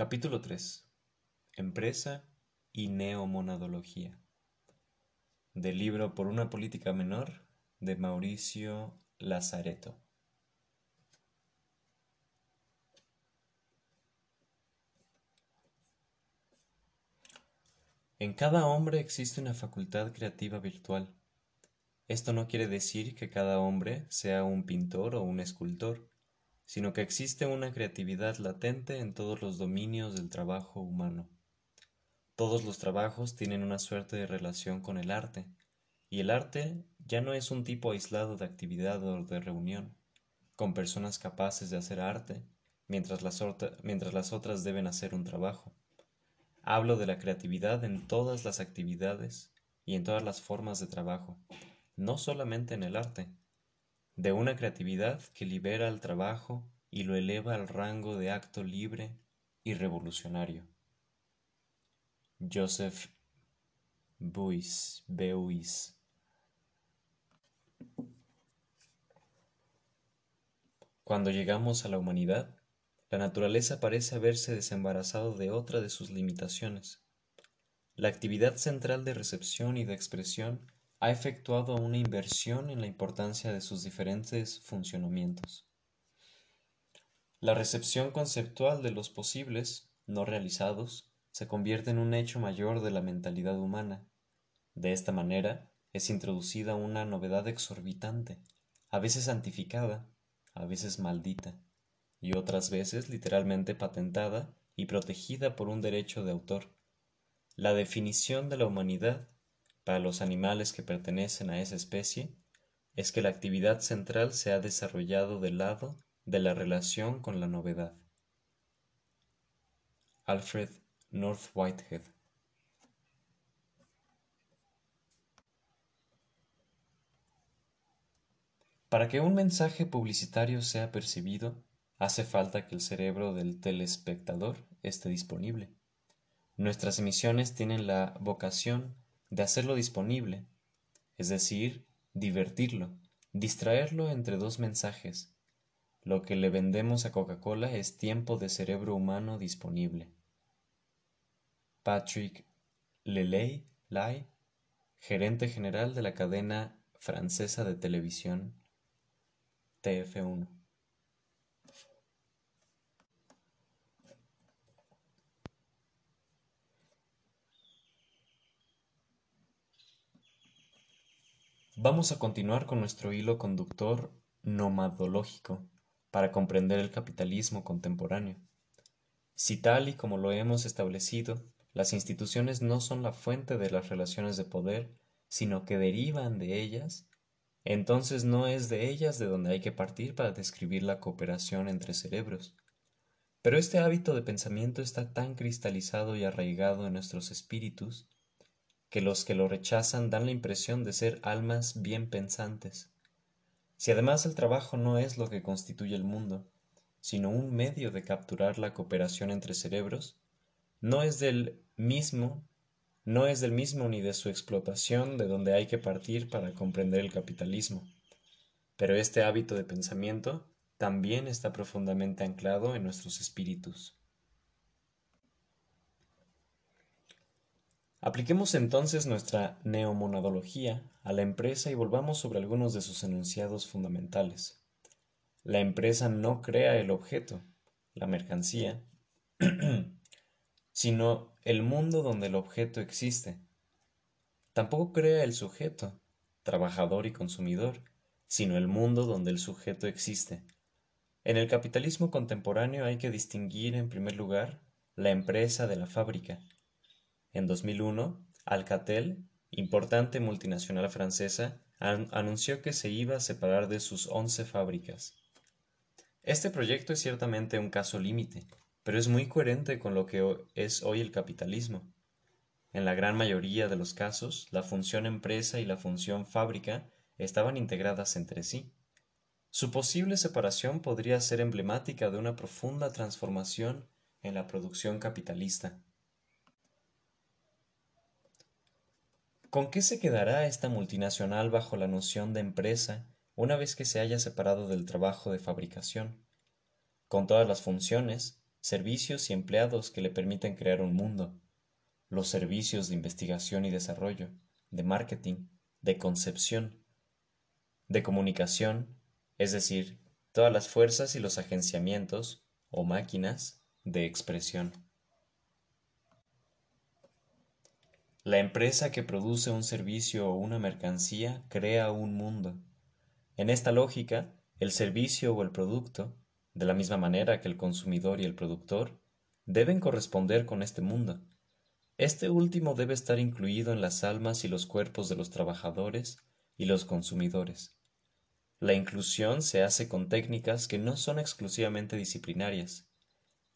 Capítulo 3. Empresa y neomonadología. Del libro Por una política menor de Mauricio Lazareto. En cada hombre existe una facultad creativa virtual. Esto no quiere decir que cada hombre sea un pintor o un escultor, sino que existe una creatividad latente en todos los dominios del trabajo humano. Todos los trabajos tienen una suerte de relación con el arte, y el arte ya no es un tipo aislado de actividad o de reunión, con personas capaces de hacer arte, mientras las, mientras las otras deben hacer un trabajo. Hablo de la creatividad en todas las actividades y en todas las formas de trabajo, no solamente en el arte, de una creatividad que libera el trabajo y lo eleva al rango de acto libre y revolucionario. Joseph Beuys, Beuys. Cuando llegamos a la humanidad, la naturaleza parece haberse desembarazado de otra de sus limitaciones. La actividad central de recepción y de expresión ha efectuado una inversión en la importancia de sus diferentes funcionamientos. La recepción conceptual de los posibles, no realizados, se convierte en un hecho mayor de la mentalidad humana. De esta manera es introducida una novedad exorbitante, a veces santificada, a veces maldita y otras veces literalmente patentada y protegida por un derecho de autor. La definición de la humanidad para los animales que pertenecen a esa especie es que la actividad central se ha desarrollado del lado de la relación con la novedad. Alfred North Whitehead Para que un mensaje publicitario sea percibido, hace falta que el cerebro del telespectador esté disponible. Nuestras emisiones tienen la vocación de hacerlo disponible, es decir, divertirlo, distraerlo entre dos mensajes. Lo que le vendemos a Coca-Cola es tiempo de cerebro humano disponible. Patrick Lelay, Lai, gerente general de la cadena francesa de televisión TF1. Vamos a continuar con nuestro hilo conductor nomadológico para comprender el capitalismo contemporáneo. Si tal y como lo hemos establecido, las instituciones no son la fuente de las relaciones de poder, sino que derivan de ellas, entonces no es de ellas de donde hay que partir para describir la cooperación entre cerebros. Pero este hábito de pensamiento está tan cristalizado y arraigado en nuestros espíritus que los que lo rechazan dan la impresión de ser almas bien pensantes. Si además el trabajo no es lo que constituye el mundo, sino un medio de capturar la cooperación entre cerebros, no es del mismo, no es del mismo ni de su explotación de donde hay que partir para comprender el capitalismo. Pero este hábito de pensamiento también está profundamente anclado en nuestros espíritus. Apliquemos entonces nuestra neomonadología a la empresa y volvamos sobre algunos de sus enunciados fundamentales. La empresa no crea el objeto, la mercancía, sino el mundo donde el objeto existe. Tampoco crea el sujeto, trabajador y consumidor, sino el mundo donde el sujeto existe. En el capitalismo contemporáneo hay que distinguir en primer lugar la empresa de la fábrica, en 2001, Alcatel, importante multinacional francesa, anunció que se iba a separar de sus 11 fábricas. Este proyecto es ciertamente un caso límite, pero es muy coherente con lo que es hoy el capitalismo. En la gran mayoría de los casos, la función empresa y la función fábrica estaban integradas entre sí. Su posible separación podría ser emblemática de una profunda transformación en la producción capitalista. ¿Con qué se quedará esta multinacional bajo la noción de empresa una vez que se haya separado del trabajo de fabricación? Con todas las funciones, servicios y empleados que le permiten crear un mundo, los servicios de investigación y desarrollo, de marketing, de concepción, de comunicación, es decir, todas las fuerzas y los agenciamientos o máquinas de expresión. La empresa que produce un servicio o una mercancía crea un mundo. En esta lógica, el servicio o el producto, de la misma manera que el consumidor y el productor, deben corresponder con este mundo. Este último debe estar incluido en las almas y los cuerpos de los trabajadores y los consumidores. La inclusión se hace con técnicas que no son exclusivamente disciplinarias.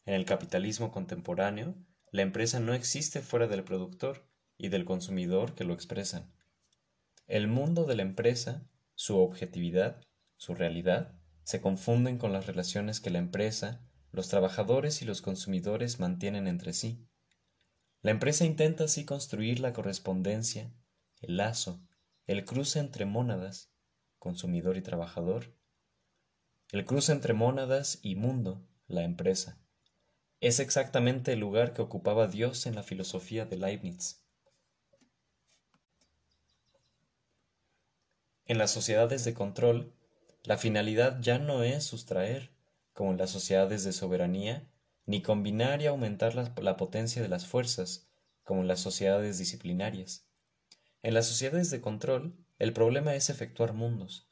En el capitalismo contemporáneo, la empresa no existe fuera del productor y del consumidor que lo expresan. El mundo de la empresa, su objetividad, su realidad, se confunden con las relaciones que la empresa, los trabajadores y los consumidores mantienen entre sí. La empresa intenta así construir la correspondencia, el lazo, el cruce entre mónadas, consumidor y trabajador, el cruce entre mónadas y mundo, la empresa. Es exactamente el lugar que ocupaba Dios en la filosofía de Leibniz. En las sociedades de control, la finalidad ya no es sustraer, como en las sociedades de soberanía, ni combinar y aumentar la, la, potencia de las fuerzas, como en las sociedades disciplinarias. En las sociedades de control, el problema es efectuar mundos.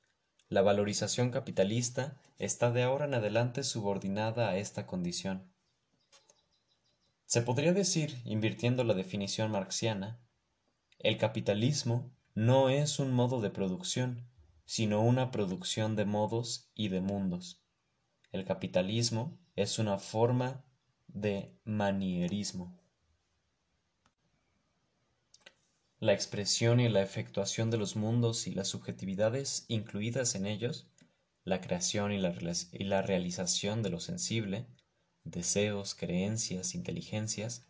La valorización capitalista está de ahora en adelante subordinada a esta condición. Se podría decir, invirtiendo la definición marxiana, el capitalismo no es un modo de producción, sino una producción de modos y de mundos. El capitalismo es una forma de manierismo. la expresión y la efectuación de los mundos y las subjetividades incluidas en ellos, la creación y la, realización de lo sensible, deseos, creencias, inteligencias,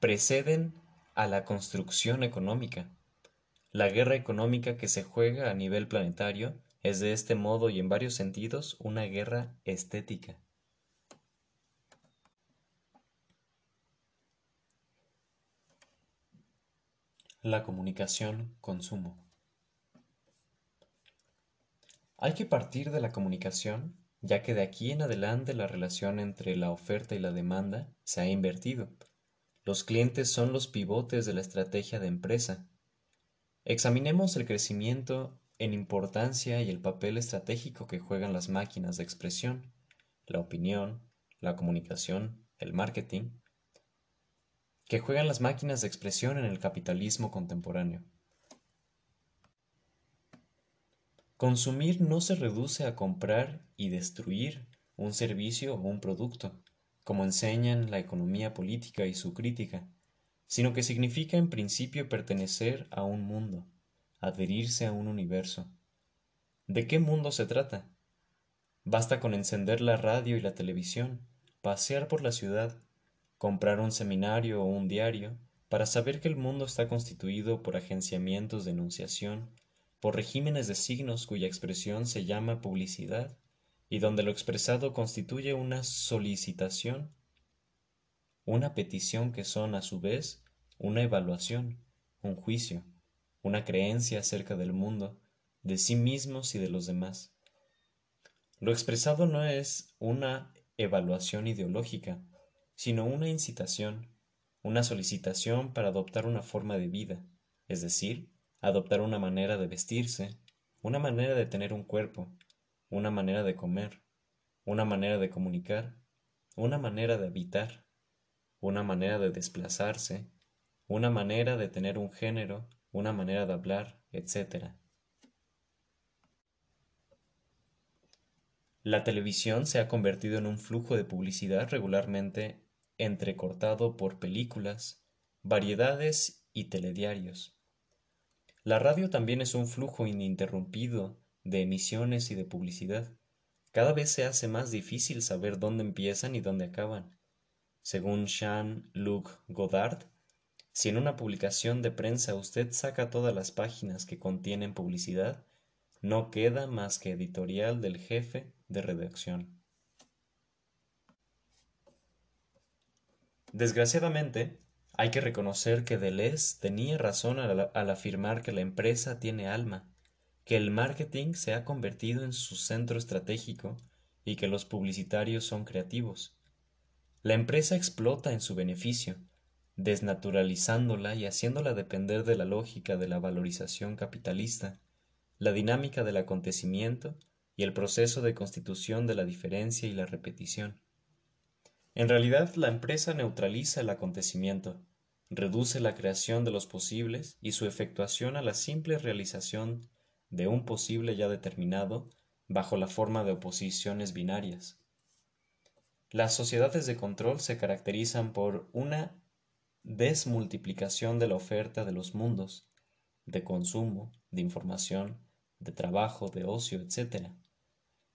preceden a la construcción económica. La guerra económica que se juega a nivel planetario es de este modo y en varios sentidos una guerra estética. La comunicación consumo. Hay que partir de la comunicación, ya que de aquí en adelante la relación entre la oferta y la demanda se ha invertido. Los clientes son los pivotes de la estrategia de empresa. Examinemos el crecimiento en importancia y el papel estratégico que juegan las máquinas de expresión, la opinión, la comunicación, el marketing, que juegan las máquinas de expresión en el capitalismo contemporáneo. Consumir no se reduce a comprar y destruir un servicio o un producto, como enseñan la economía política y su crítica, sino que significa en principio pertenecer a un mundo, adherirse a un universo. ¿De qué mundo se trata? Basta con encender la radio y la televisión, pasear por la ciudad, comprar un seminario o un diario para saber que el mundo está constituido por agenciamientos de enunciación, por regímenes de signos cuya expresión se llama publicidad y donde lo expresado constituye una solicitación, una petición que son a su vez una evaluación, un juicio, una creencia acerca del mundo, de sí mismos y de los demás. Lo expresado no es una evaluación ideológica, sino una incitación, una solicitación para adoptar una forma de vida, es decir, adoptar una manera de vestirse, una manera de tener un cuerpo, una manera de comer, una manera de comunicar, una manera de habitar, una manera de desplazarse, una manera de tener un género, una manera de hablar, etc. La televisión se ha convertido en un flujo de publicidad regularmente entrecortado por películas, variedades y telediarios. La radio también es un flujo ininterrumpido de emisiones y de publicidad. Cada vez se hace más difícil saber dónde empiezan y dónde acaban. Según Jean-Luc Godard, si en una publicación de prensa usted saca todas las páginas que contienen publicidad, no queda más que editorial del jefe de redacción. Desgraciadamente, hay que reconocer que Deleuze tenía razón al, al, afirmar que la empresa tiene alma, que el marketing se ha convertido en su centro estratégico y que los publicitarios son creativos. La empresa explota en su beneficio, desnaturalizándola y haciéndola depender de la lógica de la valorización capitalista, la dinámica del acontecimiento y el proceso de constitución de la diferencia y la repetición. En realidad, la empresa neutraliza el acontecimiento, reduce la creación de los posibles y su efectuación a la simple realización de un posible ya determinado bajo la forma de oposiciones binarias. Las sociedades de control se caracterizan por una desmultiplicación de la oferta de los mundos, de consumo, de información, de trabajo, de ocio, etc.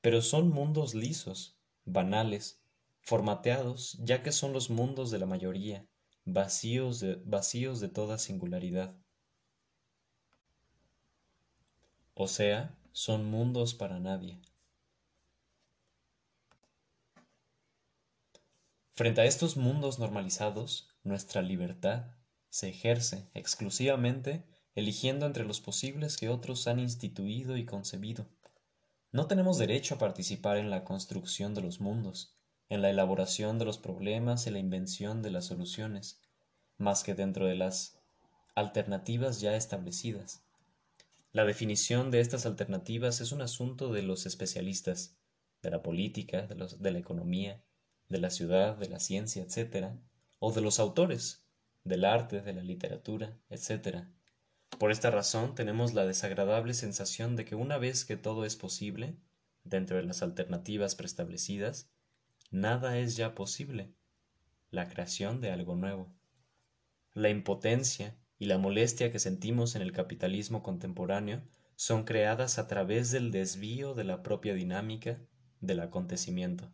Pero son mundos lisos, banales, formateados, ya que son los mundos de la mayoría, vacíos de, vacíos de toda singularidad. O sea, son mundos para nadie. Frente a estos mundos normalizados, nuestra libertad se ejerce exclusivamente eligiendo entre los posibles que otros han instituido y concebido. No tenemos derecho a participar en la construcción de los mundos, en la elaboración de los problemas y la invención de las soluciones, más que dentro de las alternativas ya establecidas. La definición de estas alternativas es un asunto de los especialistas, de la política, de, de la economía, de la ciudad, de la ciencia, etc., o de los autores, del arte, de la literatura, etc. Por esta razón tenemos la desagradable sensación de que una vez que todo es posible, dentro de las alternativas preestablecidas, nada es ya posible, la creación de algo nuevo. La impotencia y la molestia que sentimos en el capitalismo contemporáneo son creadas a través del desvío de la propia dinámica del acontecimiento.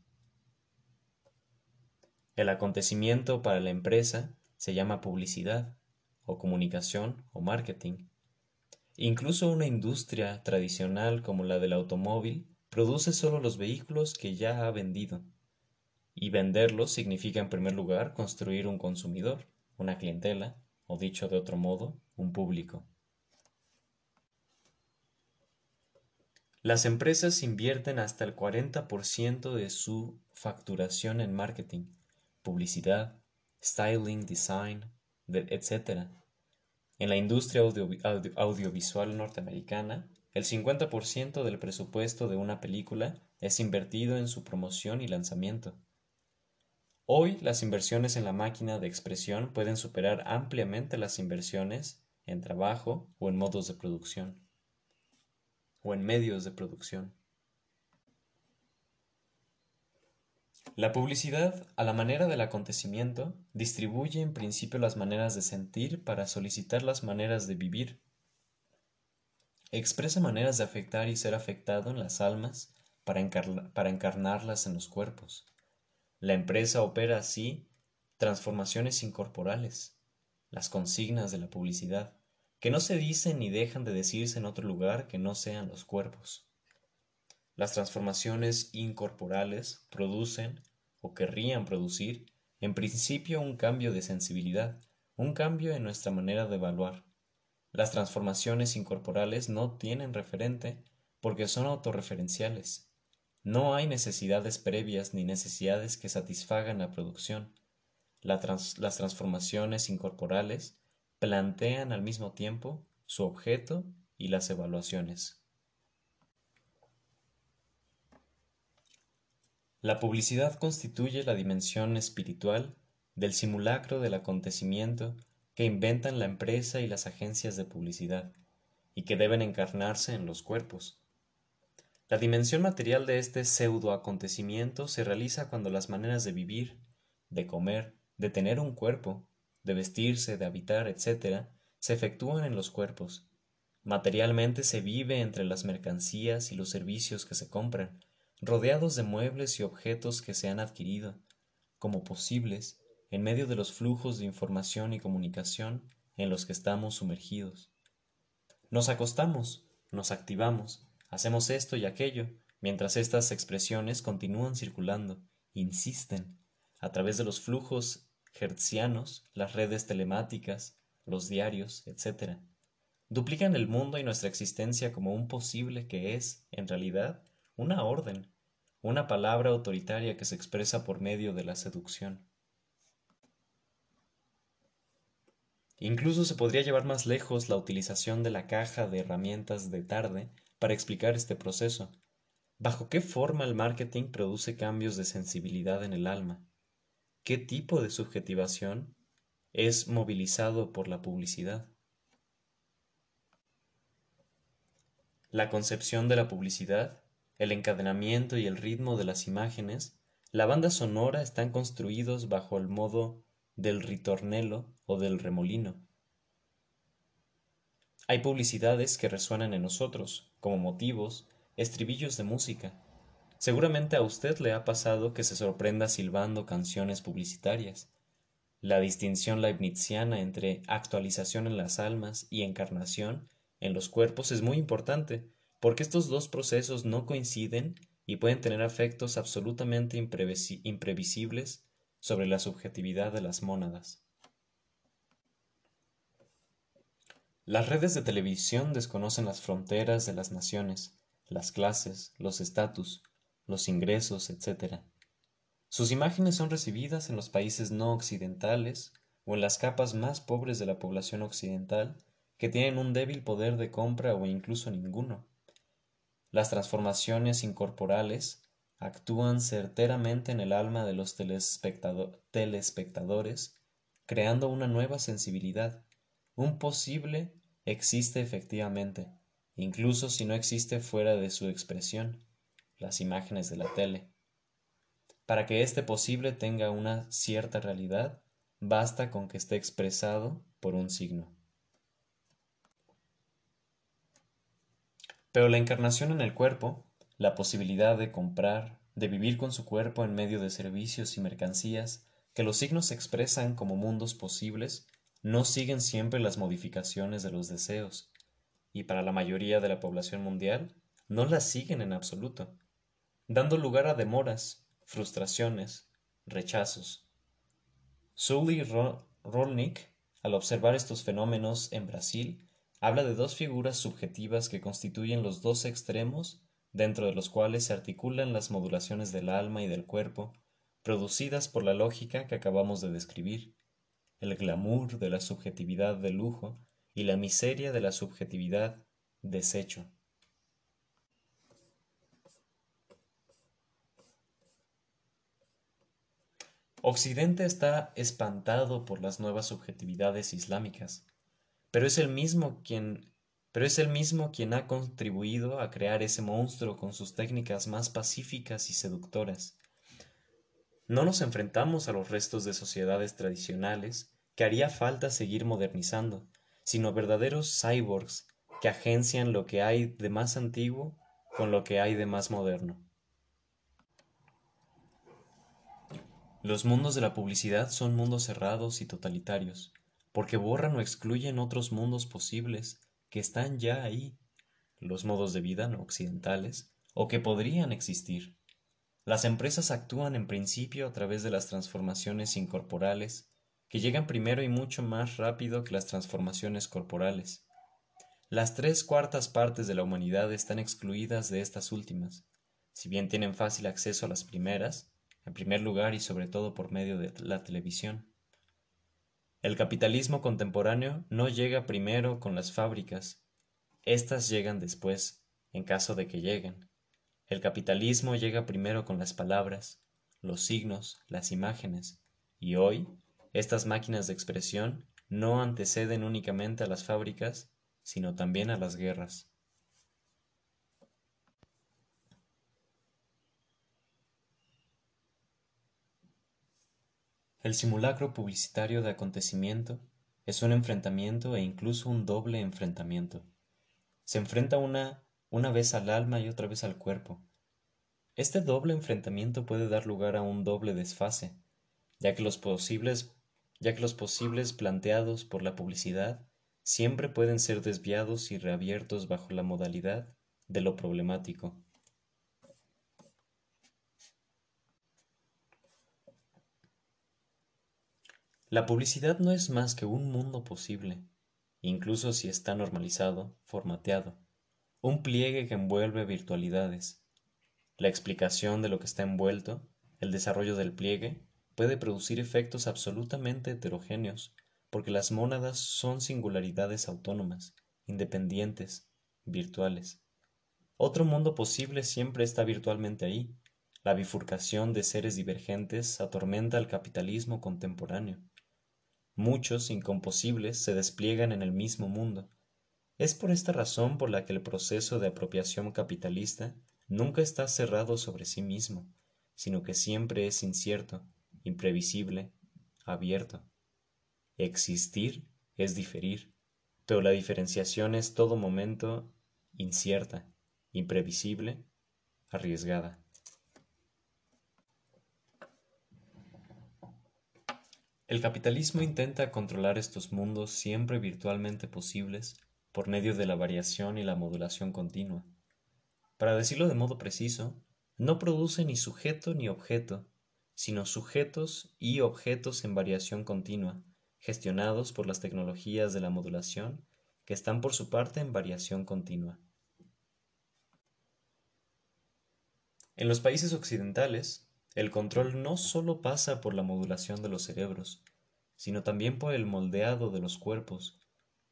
El acontecimiento para la empresa se llama publicidad, o comunicación, o marketing. Incluso una industria tradicional como la del automóvil produce solo los vehículos que ya ha vendido. Y venderlos significa en primer lugar construir un consumidor, una clientela, o dicho de otro modo, un público. Las empresas invierten hasta el 40% de su facturación en marketing, publicidad, styling, design, etc. En la industria audiovisual norteamericana, el 50% del presupuesto de una película es invertido en su promoción y lanzamiento. Hoy las inversiones en la máquina de expresión pueden superar ampliamente las inversiones en trabajo o en modos de producción o en medios de producción. La publicidad, a la manera del acontecimiento, distribuye en principio las maneras de sentir para solicitar las maneras de vivir. Expresa maneras de afectar y ser afectado en las almas para, encarnarlas en los cuerpos. La empresa opera así transformaciones incorporales, las consignas de la publicidad, que no se dicen ni dejan de decirse en otro lugar que no sean los cuerpos. Las transformaciones incorporales producen, o querrían producir, en principio un cambio de sensibilidad, un cambio en nuestra manera de evaluar. Las transformaciones incorporales no tienen referente porque son autorreferenciales. No hay necesidades previas ni necesidades que satisfagan la producción. las transformaciones incorporales plantean al mismo tiempo su objeto y las evaluaciones. La publicidad constituye la dimensión espiritual del simulacro del acontecimiento que inventan la empresa y las agencias de publicidad, y que deben encarnarse en los cuerpos. La dimensión material de este pseudo acontecimiento se realiza cuando las maneras de vivir, de comer, de tener un cuerpo, de vestirse, de habitar, etc., se efectúan en los cuerpos. Materialmente se vive entre las mercancías y los servicios que se compran, rodeados de muebles y objetos que se han adquirido, como posibles, en medio de los flujos de información y comunicación en los que estamos sumergidos. Nos acostamos, nos activamos, hacemos esto y aquello, mientras estas expresiones continúan circulando, insisten, a través de los flujos hertzianos, las redes telemáticas, los diarios, etc. Duplican el mundo y nuestra existencia como un posible que es, en realidad, una orden, una palabra autoritaria que se expresa por medio de la seducción. Incluso se podría llevar más lejos la utilización de la caja de herramientas de tarde para explicar este proceso. ¿Bajo qué forma el marketing produce cambios de sensibilidad en el alma? ¿Qué tipo de subjetivación es movilizado por la publicidad? La concepción de la publicidad, el encadenamiento y el ritmo de las imágenes, la banda sonora están construidos bajo el modo del ritornelo o del remolino. Hay publicidades que resuenan en nosotros, como motivos, estribillos de música, Seguramente a usted le ha pasado que se sorprenda silbando canciones publicitarias. La distinción leibniziana entre actualización en las almas y encarnación en los cuerpos es muy importante, porque estos dos procesos no coinciden y pueden tener efectos absolutamente imprevisibles sobre la subjetividad de las mónadas. Las redes de televisión desconocen las fronteras de las naciones, las clases, los estatus, los ingresos, etc. Sus imágenes son recibidas en los países no occidentales o en las capas más pobres de la población occidental que tienen un débil poder de compra o incluso ninguno. Las transformaciones incorporales actúan certeramente en el alma de los telespectadores, creando una nueva sensibilidad. Un posible existe efectivamente, incluso si no existe fuera de su expresión las imágenes de la tele. Para que este posible tenga una cierta realidad, basta con que esté expresado por un signo. Pero la encarnación en el cuerpo, la posibilidad de comprar, de vivir con su cuerpo en medio de servicios y mercancías que los signos expresan como mundos posibles, no siguen siempre las modificaciones de los deseos, y para la mayoría de la población mundial no las siguen en absoluto dando lugar a demoras, frustraciones, rechazos. Sully Rolnick, al observar estos fenómenos en Brasil, habla de dos figuras subjetivas que constituyen los dos extremos dentro de los cuales se articulan las modulaciones del alma y del cuerpo, producidas por la lógica que acabamos de describir, el glamour de la subjetividad de lujo y la miseria de la subjetividad desecho. Occidente está espantado por las nuevas subjetividades islámicas, pero es el mismo quien pero es el mismo quien ha contribuido a crear ese monstruo con sus técnicas más pacíficas y seductoras. No nos enfrentamos a los restos de sociedades tradicionales que haría falta seguir modernizando, sino verdaderos cyborgs que agencian lo que hay de más antiguo con lo que hay de más moderno. Los mundos de la publicidad son mundos cerrados y totalitarios, porque borran o excluyen otros mundos posibles que están ya ahí, los modos de vida no occidentales, o que podrían existir. Las empresas actúan en principio a través de las transformaciones incorporales, que llegan primero y mucho más rápido que las transformaciones corporales. Las tres cuartas partes de la humanidad están excluidas de estas últimas. Si bien tienen fácil acceso a las primeras, en primer lugar y sobre todo por medio de la televisión. El capitalismo contemporáneo no llega primero con las fábricas, éstas llegan después, en caso de que lleguen. El capitalismo llega primero con las palabras, los signos, las imágenes, y hoy estas máquinas de expresión no anteceden únicamente a las fábricas, sino también a las guerras. El simulacro publicitario de acontecimiento es un enfrentamiento e incluso un doble enfrentamiento. Se enfrenta una, una vez al alma y otra vez al cuerpo. Este doble enfrentamiento puede dar lugar a un doble desfase, ya que los posibles, ya que los posibles planteados por la publicidad siempre pueden ser desviados y reabiertos bajo la modalidad de lo problemático. La publicidad no es más que un mundo posible, incluso si está normalizado, formateado, un pliegue que envuelve virtualidades. La explicación de lo que está envuelto, el desarrollo del pliegue, puede producir efectos absolutamente heterogéneos, porque las mónadas son singularidades autónomas, independientes, virtuales. Otro mundo posible siempre está virtualmente ahí. La bifurcación de seres divergentes atormenta al capitalismo contemporáneo. Muchos incomposibles se despliegan en el mismo mundo. Es por esta razón por la que el proceso de apropiación capitalista nunca está cerrado sobre sí mismo, sino que siempre es incierto, imprevisible, abierto. Existir es diferir, pero la diferenciación es todo momento incierta, imprevisible, arriesgada. El capitalismo intenta controlar estos mundos siempre virtualmente posibles por medio de la variación y la modulación continua. Para decirlo de modo preciso, no produce ni sujeto ni objeto, sino sujetos y objetos en variación continua, gestionados por las tecnologías de la modulación, que están por su parte en variación continua. En los países occidentales, el control no solo pasa por la modulación de los cerebros, sino también por el moldeado de los cuerpos,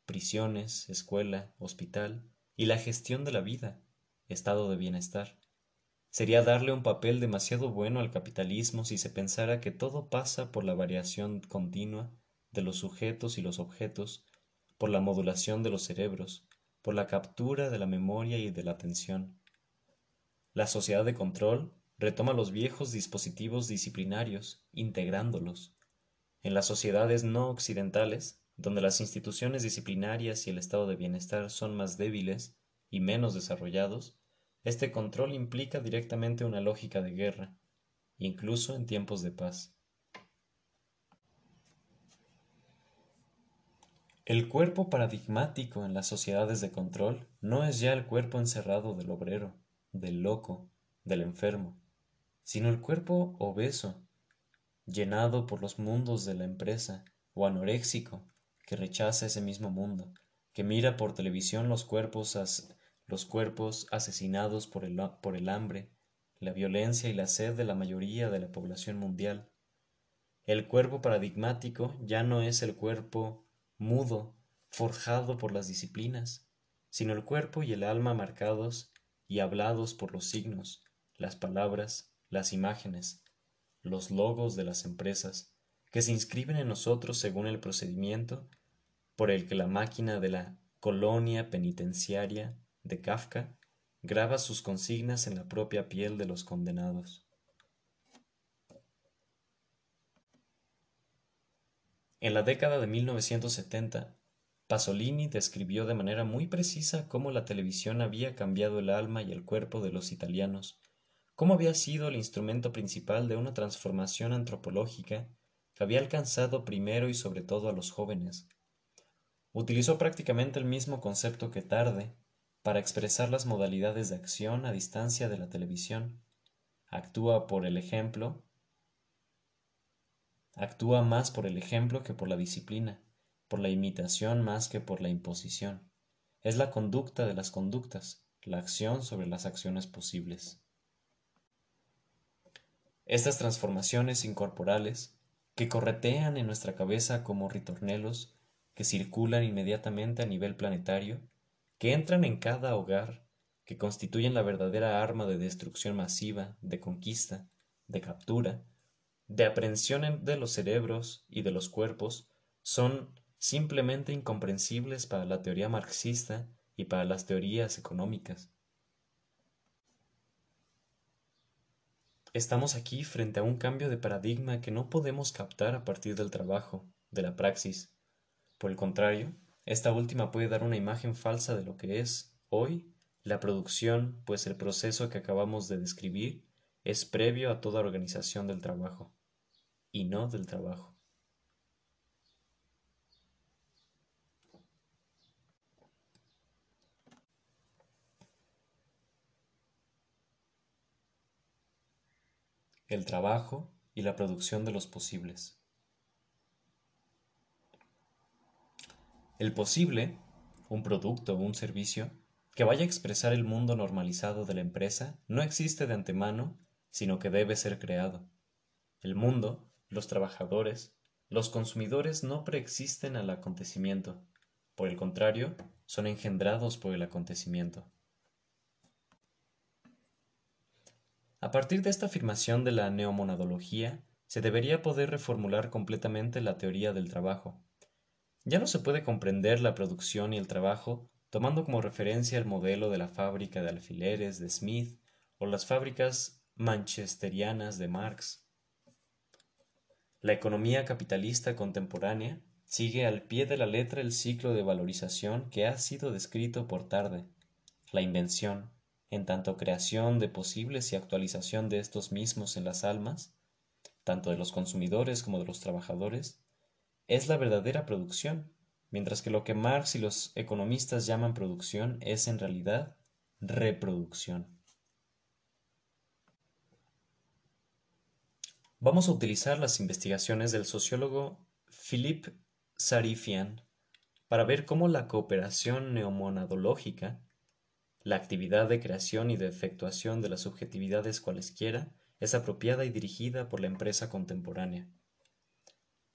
prisiones, escuela, hospital y la gestión de la vida, estado de bienestar. Sería darle un papel demasiado bueno al capitalismo si se pensara que todo pasa por la variación continua de los sujetos y los objetos, por la modulación de los cerebros, por la captura de la memoria y de la atención. La sociedad de control retoma los viejos dispositivos disciplinarios, integrándolos. En las sociedades no occidentales, donde las instituciones disciplinarias y el estado de bienestar son más débiles y menos desarrollados, este control implica directamente una lógica de guerra, incluso en tiempos de paz. El cuerpo paradigmático en las sociedades de control no es ya el cuerpo encerrado del obrero, del loco, del enfermo, sino el cuerpo obeso, llenado por los mundos de la empresa, o anoréxico, que rechaza ese mismo mundo, que mira por televisión los cuerpos, los cuerpos asesinados por el, por el hambre, la violencia y la sed de la mayoría de la población mundial. El cuerpo paradigmático ya no es el cuerpo mudo, forjado por las disciplinas, sino el cuerpo y el alma marcados y hablados por los signos, las palabras, las imágenes, los logos de las empresas, que se inscriben en nosotros según el procedimiento por el que la máquina de la colonia penitenciaria de Kafka graba sus consignas en la propia piel de los condenados. En la década de 1970, Pasolini describió de manera muy precisa cómo la televisión había cambiado el alma y el cuerpo de los italianos cómo había sido el instrumento principal de una transformación antropológica que había alcanzado primero y sobre todo a los jóvenes. Utilizó prácticamente el mismo concepto que tarde para expresar las modalidades de acción a distancia de la televisión. Actúa por el ejemplo, actúa más por el ejemplo que por la disciplina, por la imitación más que por la imposición. Es la conducta de las conductas, la acción sobre las acciones posibles. Estas transformaciones incorporales, que corretean en nuestra cabeza como ritornelos, que circulan inmediatamente a nivel planetario, que entran en cada hogar, que constituyen la verdadera arma de destrucción masiva, de conquista, de captura, de aprehensión de los cerebros y de los cuerpos, son simplemente incomprensibles para la teoría marxista y para las teorías económicas. Estamos aquí frente a un cambio de paradigma que no podemos captar a partir del trabajo, de la praxis. Por el contrario, esta última puede dar una imagen falsa de lo que es, hoy, la producción, pues el proceso que acabamos de describir es previo a toda organización del trabajo, y no del trabajo. El trabajo y la producción de los posibles. El posible, un producto o un servicio, que vaya a expresar el mundo normalizado de la empresa no existe de antemano, sino que debe ser creado. El mundo, los trabajadores, los consumidores no preexisten al acontecimiento, por el contrario, son engendrados por el acontecimiento. A partir de esta afirmación de la neomonadología, se debería poder reformular completamente la teoría del trabajo. Ya no se puede comprender la producción y el trabajo tomando como referencia el modelo de la fábrica de alfileres de Smith o las fábricas manchesterianas de Marx. La economía capitalista contemporánea sigue al pie de la letra el ciclo de valorización que ha sido descrito por Tarde. La invención, en tanto creación de posibles y actualización de estos mismos en las almas, tanto de los consumidores como de los trabajadores, es la verdadera producción, mientras que lo que Marx y los economistas llaman producción es en realidad reproducción. Vamos a utilizar las investigaciones del sociólogo Philippe Sarifian para ver cómo la cooperación neomonadológica, la actividad de creación y de efectuación de las subjetividades cualesquiera, es apropiada y dirigida por la empresa contemporánea.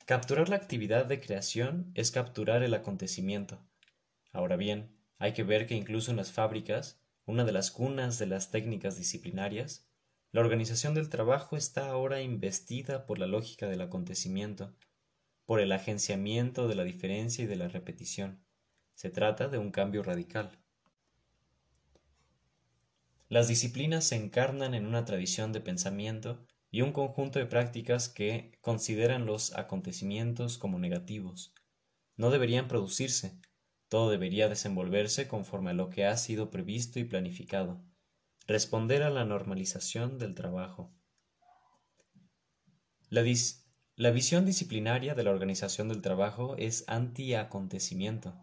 Capturar la actividad de creación es capturar el acontecimiento. Ahora bien, hay que ver que incluso en las fábricas, una de las cunas de las técnicas disciplinarias, la organización del trabajo está ahora investida por la lógica del acontecimiento, por el agenciamiento de la diferencia y de la repetición. Se trata de un cambio radical. Las disciplinas se encarnan en una tradición de pensamiento y un conjunto de prácticas que consideran los acontecimientos como negativos. No deberían producirse, todo debería desenvolverse conforme a lo que ha sido previsto y planificado, responder a la normalización del trabajo. La, la visión disciplinaria de la organización del trabajo es anti-acontecimiento,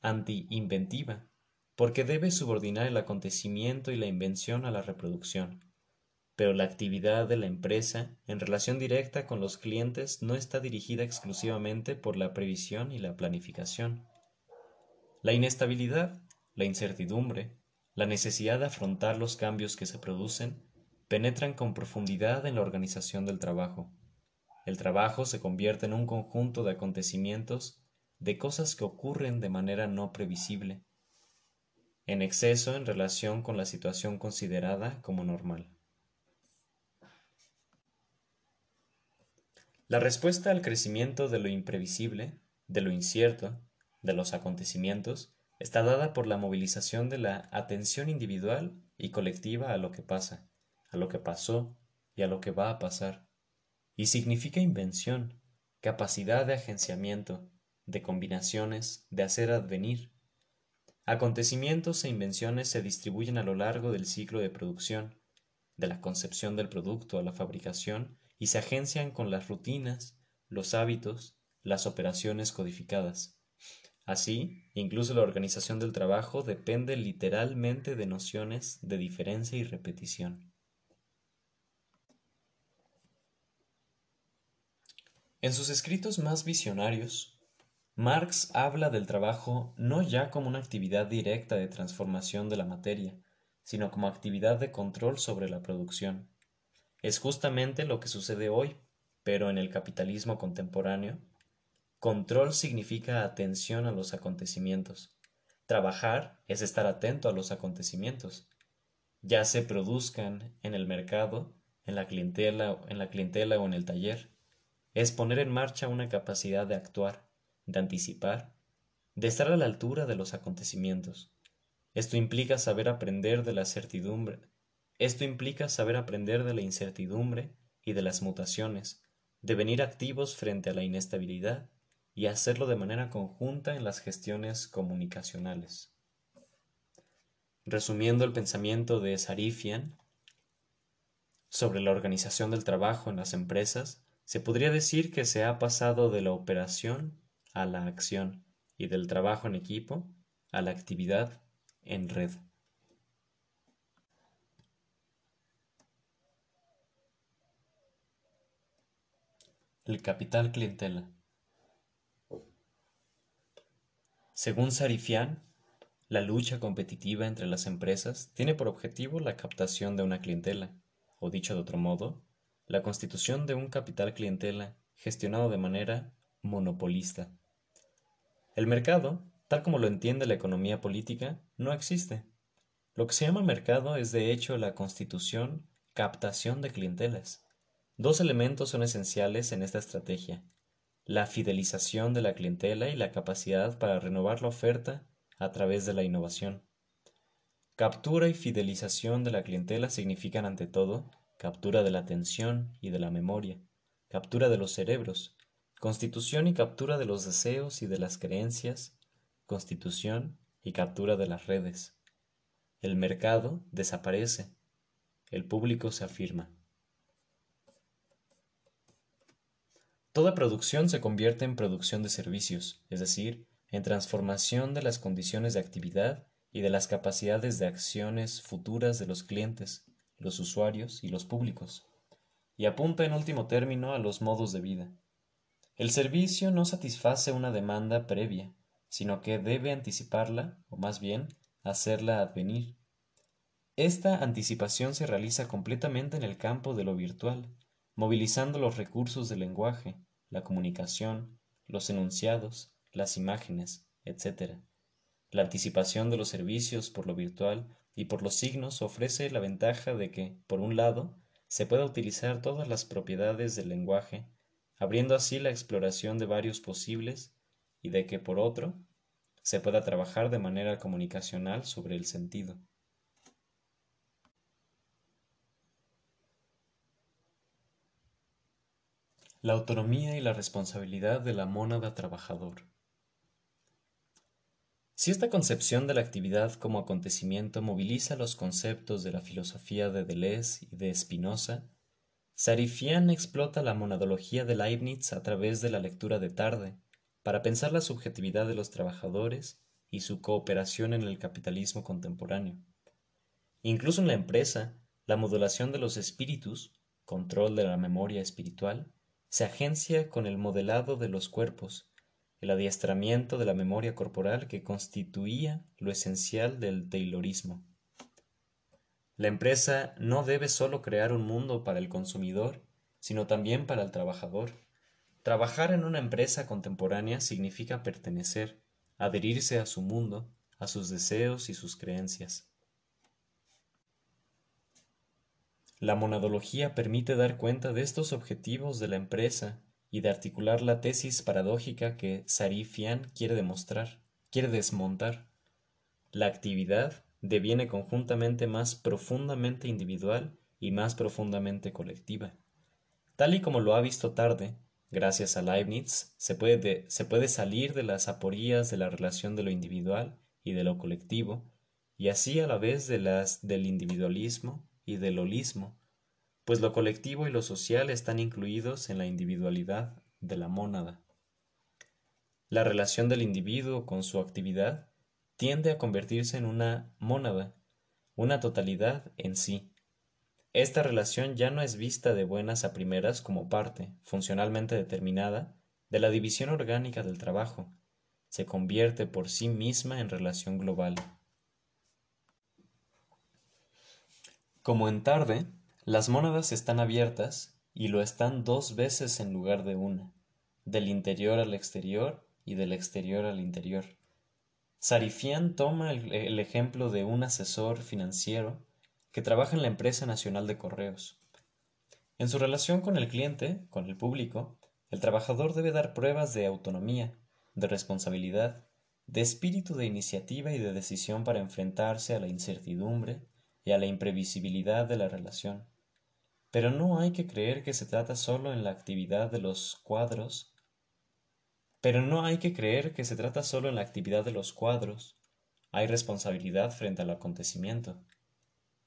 anti-inventiva, porque debe subordinar el acontecimiento y la invención a la reproducción pero la actividad de la empresa en relación directa con los clientes no está dirigida exclusivamente por la previsión y la planificación. La inestabilidad, la incertidumbre, la necesidad de afrontar los cambios que se producen, penetran con profundidad en la organización del trabajo. El trabajo se convierte en un conjunto de acontecimientos, de cosas que ocurren de manera no previsible, en exceso en relación con la situación considerada como normal. La respuesta al crecimiento de lo imprevisible, de lo incierto, de los acontecimientos, está dada por la movilización de la atención individual y colectiva a lo que pasa, a lo que pasó y a lo que va a pasar, y significa invención, capacidad de agenciamiento, de combinaciones, de hacer advenir. Acontecimientos e invenciones se distribuyen a lo largo del ciclo de producción, de la concepción del producto a la fabricación y se agencian con las rutinas, los hábitos, las operaciones codificadas. Así, incluso la organización del trabajo depende literalmente de nociones de diferencia y repetición. En sus escritos más visionarios, Marx habla del trabajo no ya como una actividad directa de transformación de la materia, sino como actividad de control sobre la producción. Es justamente lo que sucede hoy, pero en el capitalismo contemporáneo. Control significa atención a los acontecimientos. Trabajar es estar atento a los acontecimientos, ya se produzcan en el mercado, en la clientela, en la clientela o en el taller. Es poner en marcha una capacidad de actuar, de anticipar, de estar a la altura de los acontecimientos. Esto implica saber aprender de la certidumbre, esto implica saber aprender de la incertidumbre y de las mutaciones, de venir activos frente a la inestabilidad y hacerlo de manera conjunta en las gestiones comunicacionales. Resumiendo el pensamiento de Sarifian sobre la organización del trabajo en las empresas, se podría decir que se ha pasado de la operación a la acción y del trabajo en equipo a la actividad en red. El capital clientela. Según Sarifian, la lucha competitiva entre las empresas tiene por objetivo la captación de una clientela, o dicho de otro modo, la constitución de un capital clientela gestionado de manera monopolista. El mercado, tal como lo entiende la economía política, no existe. Lo que se llama mercado es de hecho la constitución, captación de clientelas. Dos elementos son esenciales en esta estrategia, la fidelización de la clientela y la capacidad para renovar la oferta a través de la innovación. Captura y fidelización de la clientela significan ante todo captura de la atención y de la memoria, captura de los cerebros, constitución y captura de los deseos y de las creencias, constitución y captura de las redes. El mercado desaparece, el público se afirma. Toda producción se convierte en producción de servicios, es decir, en transformación de las condiciones de actividad y de las capacidades de acciones futuras de los clientes, los usuarios y los públicos, y apunta en último término a los modos de vida. El servicio no satisface una demanda previa, sino que debe anticiparla, o más bien, hacerla advenir. Esta anticipación se realiza completamente en el campo de lo virtual, movilizando los recursos del lenguaje, la comunicación, los enunciados, las imágenes, etc. La anticipación de los servicios por lo virtual y por los signos ofrece la ventaja de que, por un lado, se pueda utilizar todas las propiedades del lenguaje, abriendo así la exploración de varios posibles, y de que, por otro, se pueda trabajar de manera comunicacional sobre el sentido. La autonomía y la responsabilidad de la mónada trabajador. Si esta concepción de la actividad como acontecimiento moviliza los conceptos de la filosofía de Deleuze y de Spinoza, Sarifian explota la monadología de Leibniz a través de la lectura de tarde para pensar la subjetividad de los trabajadores y su cooperación en el capitalismo contemporáneo. Incluso en la empresa, la modulación de los espíritus, control de la memoria espiritual, se agencia con el modelado de los cuerpos el adiestramiento de la memoria corporal que constituía lo esencial del Taylorismo. La empresa no debe solo crear un mundo para el consumidor, sino también para el trabajador. Trabajar en una empresa contemporánea significa pertenecer, adherirse a su mundo, a sus deseos y sus creencias. La monadología permite dar cuenta de estos objetivos de la empresa y de articular la tesis paradójica que Sarifian quiere demostrar, quiere desmontar. La actividad deviene conjuntamente más profundamente individual y más profundamente colectiva. Tal y como lo ha visto tarde, gracias a Leibniz, se puede, se puede salir de las aporías de la relación de lo individual y de lo colectivo, y así a la vez de las del individualismo y del holismo, pues lo colectivo y lo social están incluidos en la individualidad de la mónada. La relación del individuo con su actividad tiende a convertirse en una mónada, una totalidad en sí. Esta relación ya no es vista de buenas a primeras como parte, funcionalmente determinada, de la división orgánica del trabajo, se convierte por sí misma en relación global. Como en tarde, las mónadas están abiertas y lo están dos veces en lugar de una, del interior al exterior y del exterior al interior. Sarifian toma el, ejemplo de un asesor financiero que trabaja en la empresa nacional de correos. En su relación con el cliente, con el público, el trabajador debe dar pruebas de autonomía, de responsabilidad, de espíritu de iniciativa y de decisión para enfrentarse a la incertidumbre y a la imprevisibilidad de la relación. Pero no hay que creer que se trata solo en la actividad de los cuadros. Pero no hay que creer que se trata solo en la actividad de los cuadros. Hay responsabilidad frente al acontecimiento.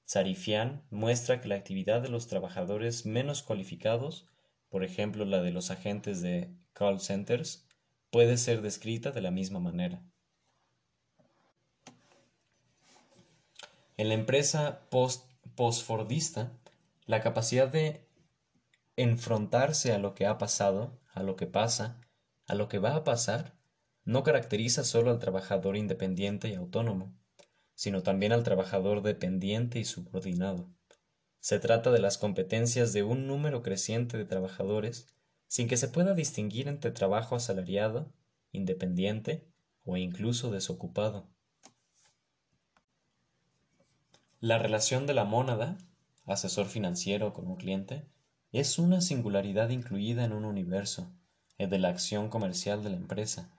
Sarifian muestra que la actividad de los trabajadores menos cualificados, por ejemplo la de los agentes de call centers, puede ser descrita de la misma manera. En la empresa post-fordista, la capacidad de enfrentarse a lo que ha pasado, a lo que pasa, a lo que va a pasar, no caracteriza solo al trabajador independiente y autónomo, sino también al trabajador dependiente y subordinado. Se trata de las competencias de un número creciente de trabajadores sin que se pueda distinguir entre trabajo asalariado, independiente o incluso desocupado. La relación de la mónada, asesor financiero con un cliente, es una singularidad incluida en un universo, de la acción comercial de la empresa.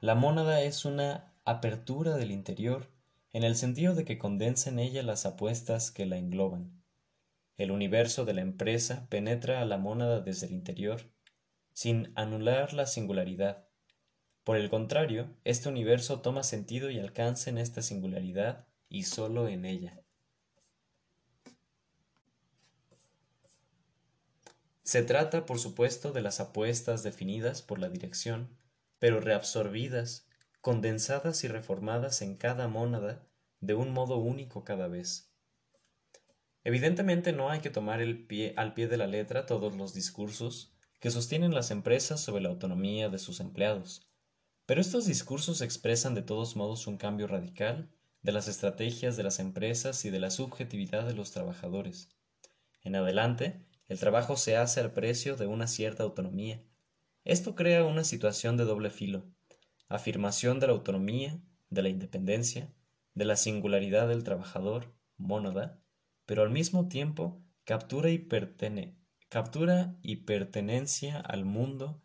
La mónada es una apertura del interior en el sentido de que condensa en ella las apuestas que la engloban. El universo de la empresa penetra a la mónada desde el interior, sin anular la singularidad. Por el contrario, este universo toma sentido y alcanza en esta singularidad y sólo en ella. Se trata, por supuesto, de las apuestas definidas por la dirección, pero reabsorbidas condensadas y reformadas en cada mónada de un modo único cada vez. Evidentemente no hay que tomar al pie de la letra todos los discursos que sostienen las empresas sobre la autonomía de sus empleados, pero estos discursos expresan de todos modos un cambio radical de las estrategias de las empresas y de la subjetividad de los trabajadores. En adelante, el trabajo se hace al precio de una cierta autonomía. Esto crea una situación de doble filo afirmación de la autonomía, de la independencia, de la singularidad del trabajador, mónada, pero al mismo tiempo captura y, captura y pertenencia al mundo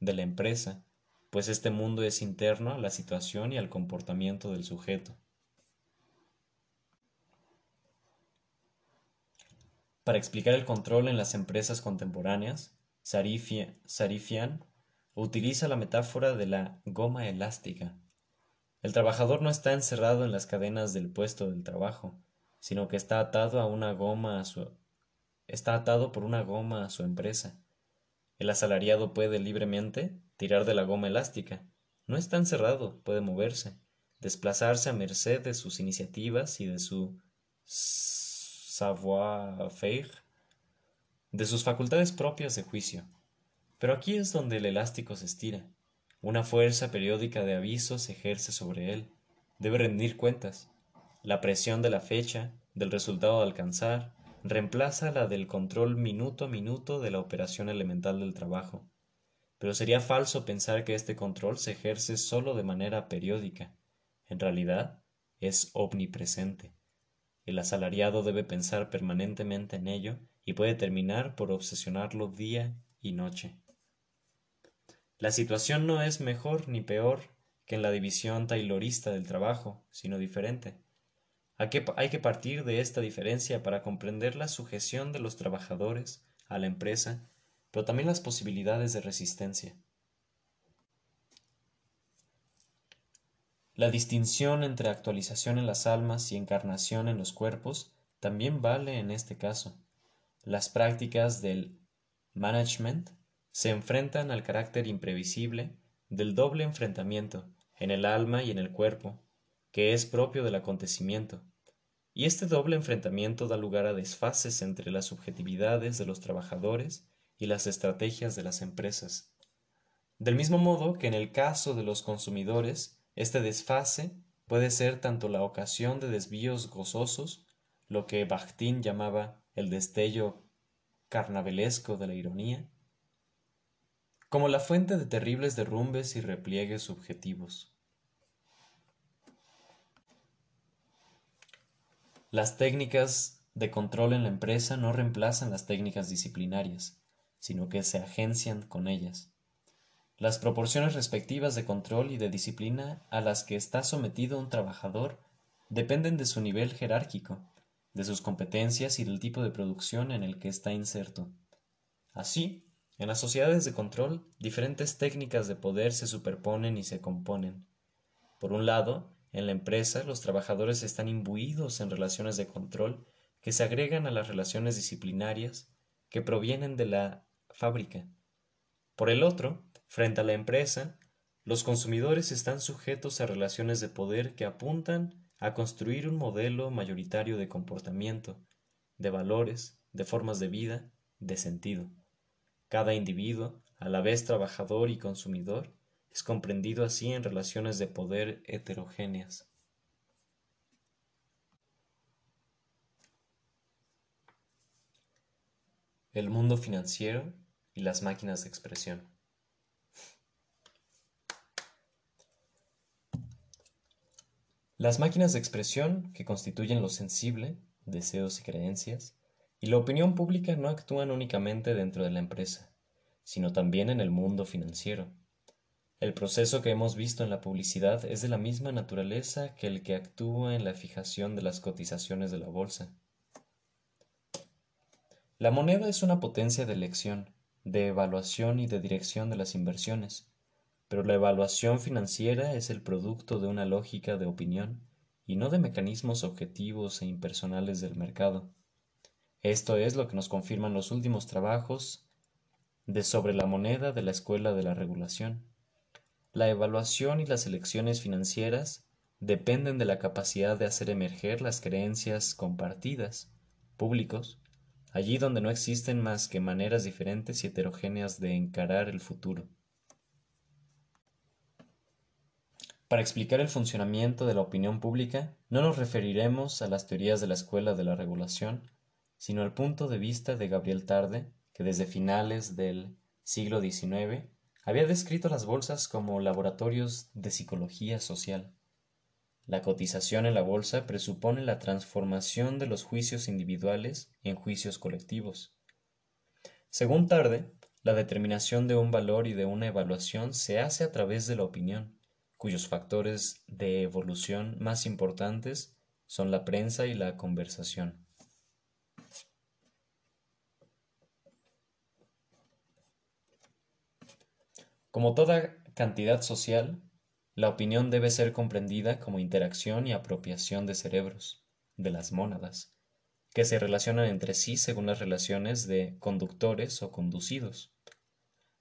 de la empresa, pues este mundo es interno a la situación y al comportamiento del sujeto. Para explicar el control en las empresas contemporáneas, Sarifian utiliza la metáfora de la goma elástica. El trabajador no está encerrado en las cadenas del puesto del trabajo, sino que está atado a una goma a su está atado por una goma a su empresa. El asalariado puede libremente tirar de la goma elástica. No está encerrado, puede moverse, desplazarse a merced de sus iniciativas y de su savoir-faire, de sus facultades propias de juicio. Pero aquí es donde el elástico se estira. Una fuerza periódica de aviso se ejerce sobre él. Debe rendir cuentas. La presión de la fecha, del resultado a alcanzar, reemplaza la del control minuto a minuto de la operación elemental del trabajo. Pero sería falso pensar que este control se ejerce sólo de manera periódica. En realidad, es omnipresente. El asalariado debe pensar permanentemente en ello y puede terminar por obsesionarlo día y noche. La situación no es mejor ni peor que en la división taylorista del trabajo, sino diferente. Hay que partir de esta diferencia para comprender la sujeción de los trabajadores a la empresa, pero también las posibilidades de resistencia. La distinción entre actualización en las almas y encarnación en los cuerpos también vale en este caso. Las prácticas del management se enfrentan al carácter imprevisible del doble enfrentamiento en el alma y en el cuerpo, que es propio del acontecimiento, y este doble enfrentamiento da lugar a desfases entre las subjetividades de los trabajadores y las estrategias de las empresas. Del mismo modo que en el caso de los consumidores, este desfase puede ser tanto la ocasión de desvíos gozosos, lo que Bakhtin llamaba el destello carnavalesco de la ironía, como la fuente de terribles derrumbes y repliegues subjetivos. Las técnicas de control en la empresa no reemplazan las técnicas disciplinarias, sino que se agencian con ellas. Las proporciones respectivas de control y de disciplina a las que está sometido un trabajador dependen de su nivel jerárquico, de sus competencias y del tipo de producción en el que está inserto. Así, en las sociedades de control, diferentes técnicas de poder se superponen y se componen. Por un lado, en la empresa, los trabajadores están imbuidos en relaciones de control que se agregan a las relaciones disciplinarias que provienen de la fábrica. Por el otro, frente a la empresa, los consumidores están sujetos a relaciones de poder que apuntan a construir un modelo mayoritario de comportamiento, de valores, de formas de vida, de sentido. Cada individuo, a la vez trabajador y consumidor, es comprendido así en relaciones de poder heterogéneas. El mundo financiero y las máquinas de expresión. Las máquinas de expresión, que constituyen lo sensible, deseos y creencias, y la opinión pública no actúan únicamente dentro de la empresa, sino también en el mundo financiero. El proceso que hemos visto en la publicidad es de la misma naturaleza que el que actúa en la fijación de las cotizaciones de la bolsa. La moneda es una potencia de elección, de evaluación y de dirección de las inversiones, pero la evaluación financiera es el producto de una lógica de opinión y no de mecanismos objetivos e impersonales del mercado. Esto es lo que nos confirman los últimos trabajos de sobre la moneda de la Escuela de la Regulación. La evaluación y las elecciones financieras dependen de la capacidad de hacer emerger las creencias compartidas, públicos, allí donde no existen más que maneras diferentes y heterogéneas de encarar el futuro. Para explicar el funcionamiento de la opinión pública, no nos referiremos a las teorías de la escuela de la regulación, sino al punto de vista de Gabriel Tarde, que desde finales del siglo XIX había descrito las bolsas como laboratorios de psicología social. La cotización en la bolsa presupone la transformación de los juicios individuales en juicios colectivos. Según Tarde, la determinación de un valor y de una evaluación se hace a través de la opinión cuyos factores de evolución más importantes son la prensa y la conversación. Como toda cantidad social, la opinión debe ser comprendida como interacción y apropiación de cerebros, de las mónadas, que se relacionan entre sí según las relaciones de conductores o conducidos.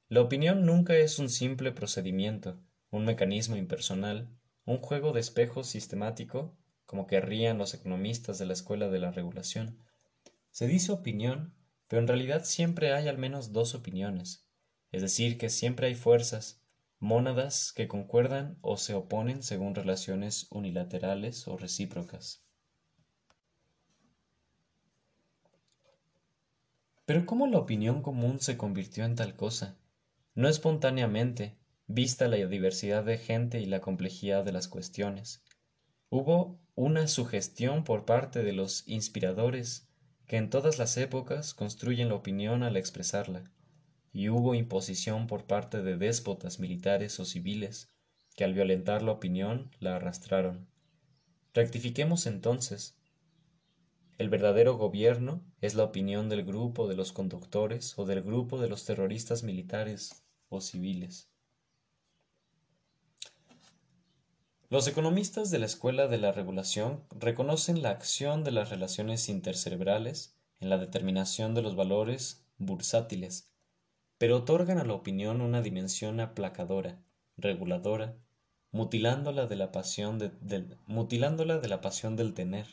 La opinión nunca es un simple procedimiento, un mecanismo impersonal, un juego de espejos sistemático, como querrían los economistas de la escuela de la regulación. Se dice opinión, pero en realidad siempre hay al menos dos opiniones, es decir, que siempre hay fuerzas, mónadas que concuerdan o se oponen según relaciones unilaterales o recíprocas. Pero ¿cómo la opinión común se convirtió en tal cosa? No espontáneamente, vista la diversidad de gente y la complejidad de las cuestiones. Hubo una sugestión por parte de los inspiradores que en todas las épocas construyen la opinión al expresarla, y hubo imposición por parte de déspotas militares o civiles que al violentar la opinión la arrastraron. Rectifiquemos entonces. El verdadero gobierno es la opinión del grupo de los conductores o del grupo de los terroristas militares o civiles. Los economistas de la Escuela de la Regulación reconocen la acción de las relaciones intercerebrales en la determinación de los valores bursátiles, pero otorgan a la opinión una dimensión aplacadora, reguladora, mutilándola de la pasión, del, mutilándola de la pasión del tener.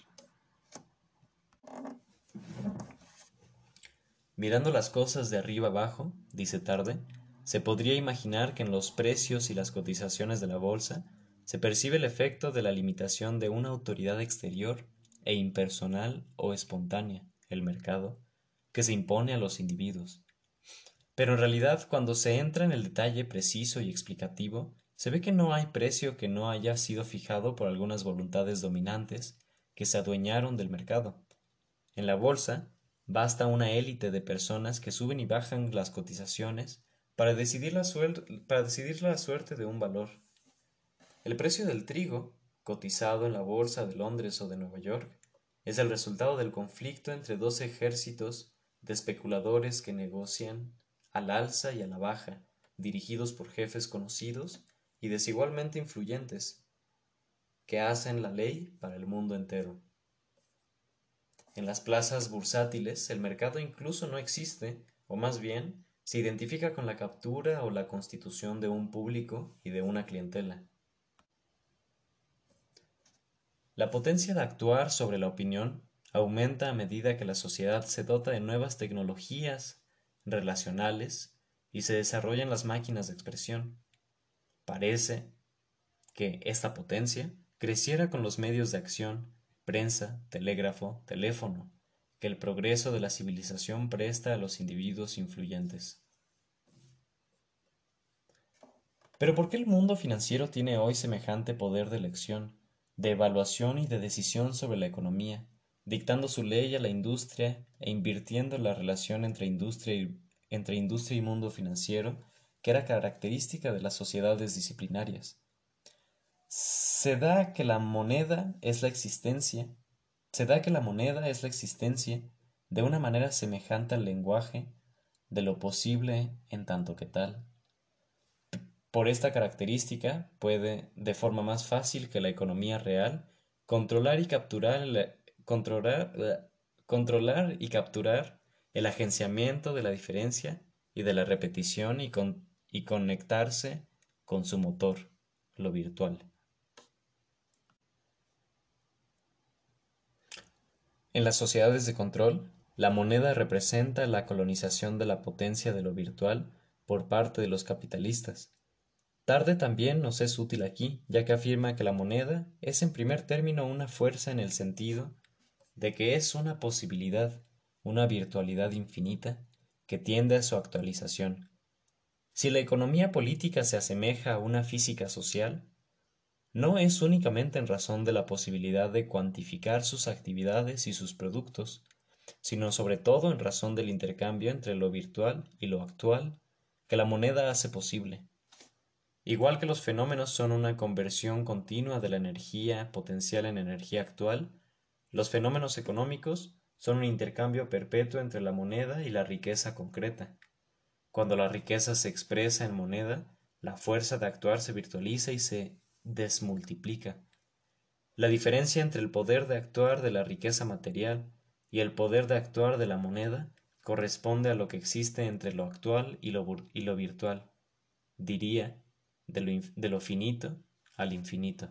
Mirando las cosas de arriba abajo, dice Tarde, se podría imaginar que en los precios y las cotizaciones de la bolsa se percibe el efecto de la limitación de una autoridad exterior e impersonal o espontánea, el mercado, que se impone a los individuos. Pero en realidad, cuando se entra en el detalle preciso y explicativo, se ve que no hay precio que no haya sido fijado por algunas voluntades dominantes que se adueñaron del mercado. En la bolsa, basta una élite de personas que suben y bajan las cotizaciones para decidir la, suerte de un valor. El precio del trigo, cotizado en la bolsa de Londres o de Nueva York, es el resultado del conflicto entre dos ejércitos de especuladores que negocian al alza y a la baja, dirigidos por jefes conocidos y desigualmente influyentes, que hacen la ley para el mundo entero. En las plazas bursátiles el mercado incluso no existe, o más bien se identifica con la captura o la constitución de un público y de una clientela. La potencia de actuar sobre la opinión aumenta a medida que la sociedad se dota de nuevas tecnologías relacionales y se desarrollan las máquinas de expresión. Parece que esta potencia creciera con los medios de acción, prensa, telégrafo, teléfono, que el progreso de la civilización presta a los individuos influyentes. Pero ¿por qué el mundo financiero tiene hoy semejante poder de elección, de evaluación y de decisión sobre la economía, dictando su ley a la industria e invirtiendo la relación entre industria y, entre industria y mundo financiero, que era característica de las sociedades disciplinarias? Se da que la moneda es la existencia, se da que la moneda es la existencia de una manera semejante al lenguaje de lo posible en tanto que tal. Por esta característica puede, de forma más fácil que la economía real, controlar y capturar el, controlar, controlar y capturar el agenciamiento de la diferencia y de la repetición y, y conectarse con su motor, lo virtual. En las sociedades de control, la moneda representa la colonización de la potencia de lo virtual por parte de los capitalistas, Tarde también nos es útil aquí, ya que afirma que la moneda es en primer término una fuerza en el sentido de que es una posibilidad, una virtualidad infinita, que tiende a su actualización. Si la economía política se asemeja a una física social, no es únicamente en razón de la posibilidad de cuantificar sus actividades y sus productos, sino sobre todo en razón del intercambio entre lo virtual y lo actual que la moneda hace posible. Igual que los fenómenos son una conversión continua de la energía potencial en energía actual, los fenómenos económicos son un intercambio perpetuo entre la moneda y la riqueza concreta. Cuando la riqueza se expresa en moneda, la fuerza de actuar se virtualiza y se desmultiplica. La diferencia entre el poder de actuar de la riqueza material y el poder de actuar de la moneda corresponde a lo que existe entre lo actual y lo, y lo virtual. Diría de lo, finito al infinito.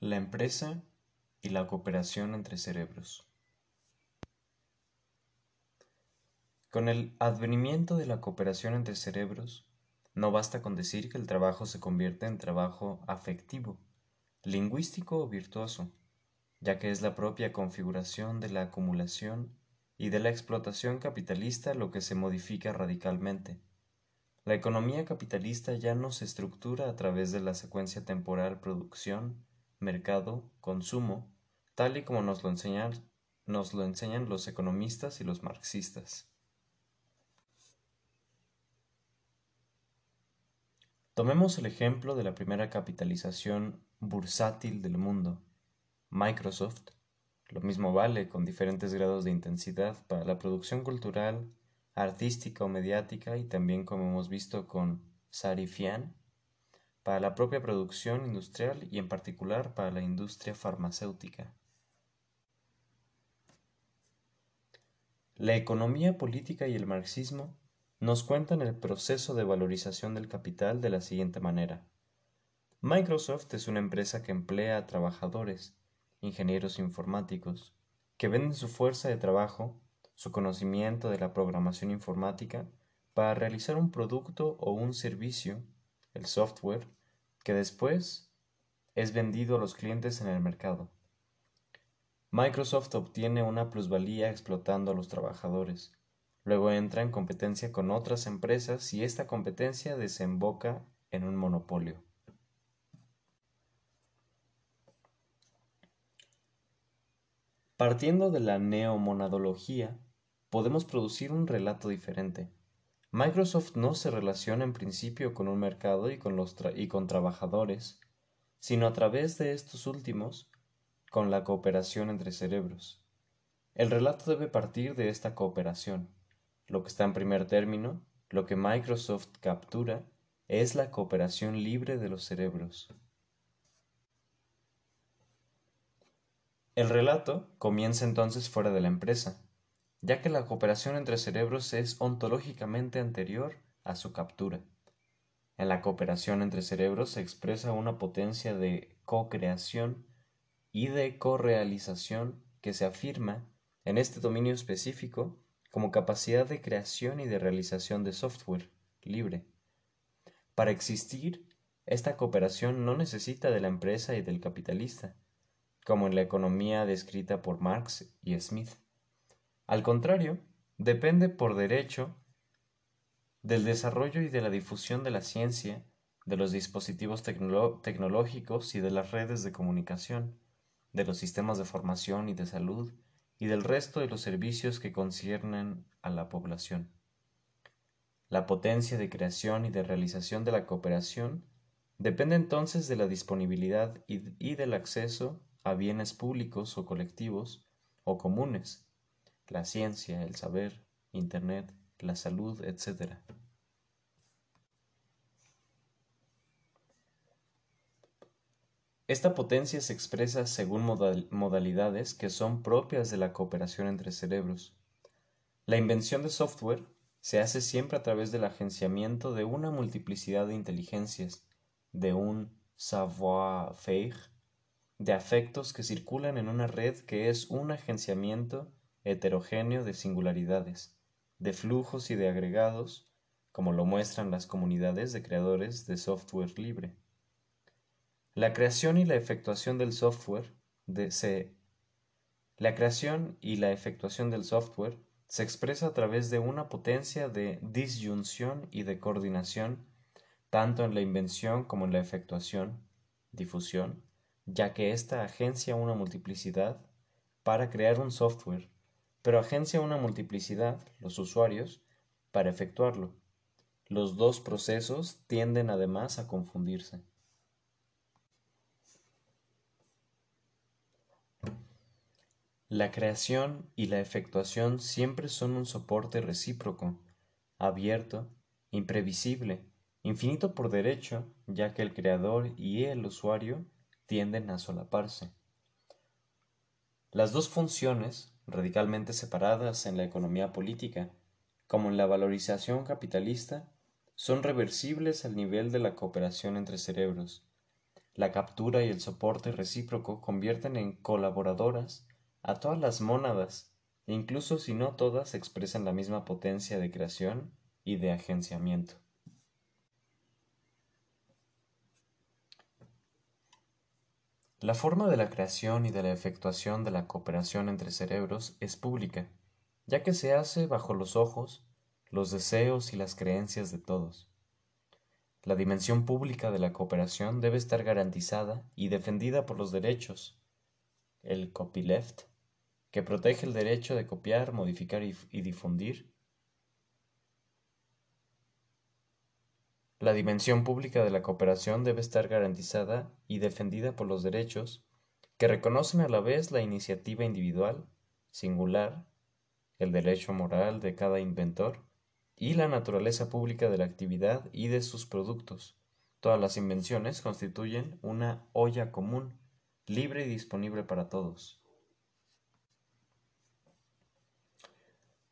La empresa y la cooperación entre cerebros. Con el advenimiento de la cooperación entre cerebros, no basta con decir que el trabajo se convierte en trabajo afectivo, lingüístico o virtuoso ya que es la propia configuración de la acumulación y de la explotación capitalista lo que se modifica radicalmente. La economía capitalista ya no se estructura a través de la secuencia temporal producción, mercado, consumo, tal y como nos lo enseñan, nos lo enseñan los economistas y los marxistas. Tomemos el ejemplo de la primera capitalización bursátil del mundo, Microsoft. Lo mismo vale con diferentes grados de intensidad para la producción cultural, artística o mediática y también como hemos visto con Sarifian, para la propia producción industrial y en particular para la industria farmacéutica. La economía política y el marxismo nos cuentan el proceso de valorización del capital de la siguiente manera. Microsoft es una empresa que emplea a trabajadores ingenieros informáticos, que venden su fuerza de trabajo, su conocimiento de la programación informática, para realizar un producto o un servicio, el software, que después es vendido a los clientes en el mercado. Microsoft obtiene una plusvalía explotando a los trabajadores. Luego entra en competencia con otras empresas y esta competencia desemboca en un monopolio. Partiendo de la neomonadología, podemos producir un relato diferente. Microsoft no se relaciona en principio con un mercado y con, los y con trabajadores, sino a través de estos últimos con la cooperación entre cerebros. El relato debe partir de esta cooperación. Lo que está en primer término, lo que Microsoft captura, es la cooperación libre de los cerebros. El relato comienza entonces fuera de la empresa, ya que la cooperación entre cerebros es ontológicamente anterior a su captura. En la cooperación entre cerebros se expresa una potencia de co-creación y de correalización que se afirma en este dominio específico como capacidad de creación y de realización de software libre. Para existir, esta cooperación no necesita de la empresa y del capitalista, como en la economía descrita por Marx y Smith. Al contrario, depende por derecho del desarrollo y de la difusión de la ciencia, de los dispositivos tecnológicos y de las redes de comunicación, de los sistemas de formación y de salud, y del resto de los servicios que conciernen a la población. La potencia de creación y de realización de la cooperación depende entonces de la disponibilidad y, del acceso a bienes públicos o colectivos o comunes, la ciencia, el saber, Internet, la salud, etc. Esta potencia se expresa según modalidades que son propias de la cooperación entre cerebros. La invención de software se hace siempre a través del agenciamiento de una multiplicidad de inteligencias, de un savoir-faire, de afectos que circulan en una red que es un agenciamiento heterogéneo de singularidades, de flujos y de agregados, como lo muestran las comunidades de creadores de software libre. La creación y la efectuación del software se, la creación y la efectuación del software se expresa a través de una potencia de disyunción y de coordinación tanto en la invención como en la efectuación, difusión, ya que ésta agencia una multiplicidad para crear un software, pero agencia una multiplicidad, los usuarios, para efectuarlo. Los dos procesos tienden además a confundirse. La creación y la efectuación siempre son un soporte recíproco, abierto, imprevisible, infinito por derecho, ya que el creador y el usuario tienden a solaparse. Las dos funciones, radicalmente separadas en la economía política, como en la valorización capitalista, son reversibles al nivel de la cooperación entre cerebros. La captura y el soporte recíproco convierten en colaboradoras a todas las mónadas, incluso si no todas expresan la misma potencia de creación y de agenciamiento. La forma de la creación y de la efectuación de la cooperación entre cerebros es pública, ya que se hace bajo los ojos, los deseos y las creencias de todos. La dimensión pública de la cooperación debe estar garantizada y defendida por los derechos, el copyleft, que protege el derecho de copiar, modificar y, difundir. La dimensión pública de la cooperación debe estar garantizada y defendida por los derechos que reconocen a la vez la iniciativa individual, singular, el derecho moral de cada inventor y la naturaleza pública de la actividad y de sus productos. Todas las invenciones constituyen una olla común, libre y disponible para todos.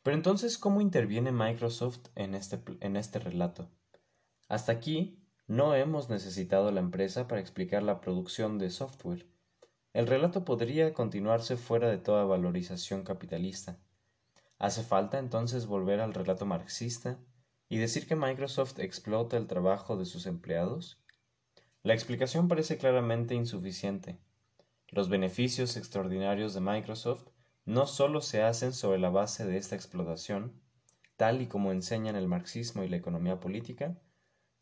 Pero entonces, ¿cómo interviene Microsoft en este, en este relato? Hasta aquí, no hemos necesitado la empresa para explicar la producción de software. El relato podría continuarse fuera de toda valorización capitalista. ¿Hace falta entonces volver al relato marxista y decir que Microsoft explota el trabajo de sus empleados? La explicación parece claramente insuficiente. Los beneficios extraordinarios de Microsoft no sólo se hacen sobre la base de esta explotación, tal y como enseñan el marxismo y la economía política,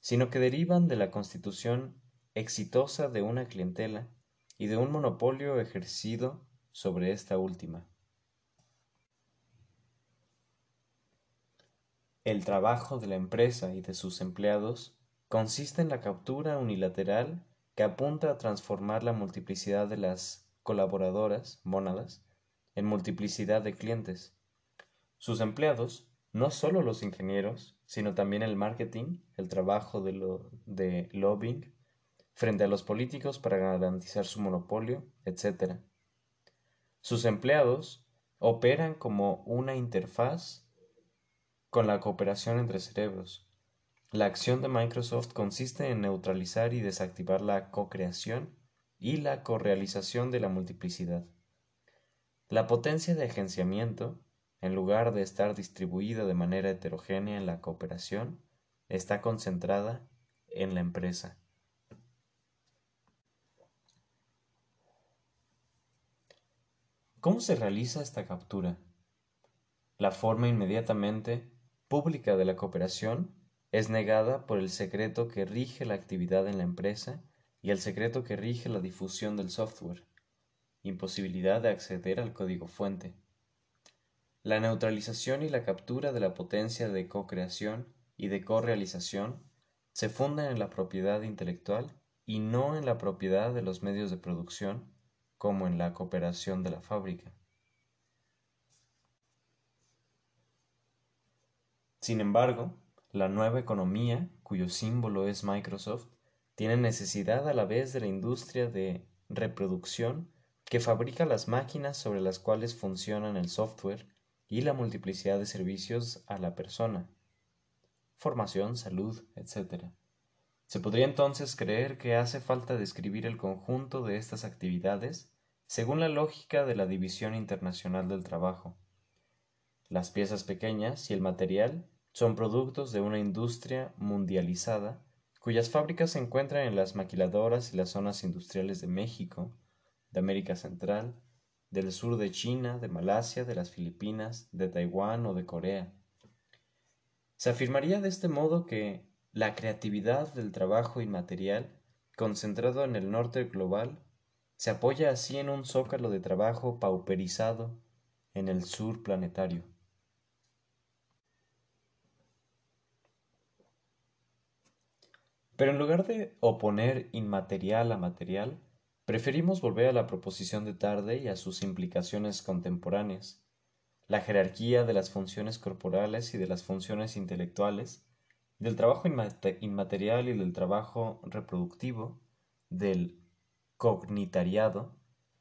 sino que derivan de la constitución exitosa de una clientela y de un monopolio ejercido sobre esta última. El trabajo de la empresa y de sus empleados consiste en la captura unilateral que apunta a transformar la multiplicidad de las colaboradoras, mónadas, en multiplicidad de clientes. Sus empleados, no solo los ingenieros, sino también el marketing, el trabajo de, lo, de lobbying, frente a los políticos para garantizar su monopolio, etc. Sus empleados operan como una interfaz con la cooperación entre cerebros. La acción de Microsoft consiste en neutralizar y desactivar la co-creación y la correalización de la multiplicidad. La potencia de agenciamiento, en lugar de estar distribuida de manera heterogénea en la cooperación, está concentrada en la empresa. ¿Cómo se realiza esta captura? La forma inmediatamente pública de la cooperación es negada por el secreto que rige la actividad en la empresa y el secreto que rige la difusión del software, imposibilidad de acceder al código fuente. La neutralización y la captura de la potencia de co-creación y de co-realización se fundan en la propiedad intelectual y no en la propiedad de los medios de producción como en la cooperación de la fábrica. Sin embargo, la nueva economía, cuyo símbolo es Microsoft, tiene necesidad a la vez de la industria de reproducción que fabrica las máquinas sobre las cuales funcionan el software y la multiplicidad de servicios a la persona, formación, salud, etc. Se podría entonces creer que hace falta describir el conjunto de estas actividades según la lógica de la división internacional del trabajo. Las piezas pequeñas y el material son productos de una industria mundializada cuyas fábricas se encuentran en las maquiladoras y las zonas industriales de México, de América Central, del sur de China, de Malasia, de las Filipinas, de Taiwán o de Corea. Se afirmaría de este modo que la creatividad del trabajo inmaterial, concentrado en el norte global, se apoya así en un zócalo de trabajo pauperizado en el sur planetario. Pero en lugar de oponer inmaterial a material, preferimos volver a la proposición de tarde y a sus implicaciones contemporáneas, la jerarquía de las funciones corporales y de las funciones intelectuales, del trabajo inmaterial y del trabajo reproductivo, del cognitariado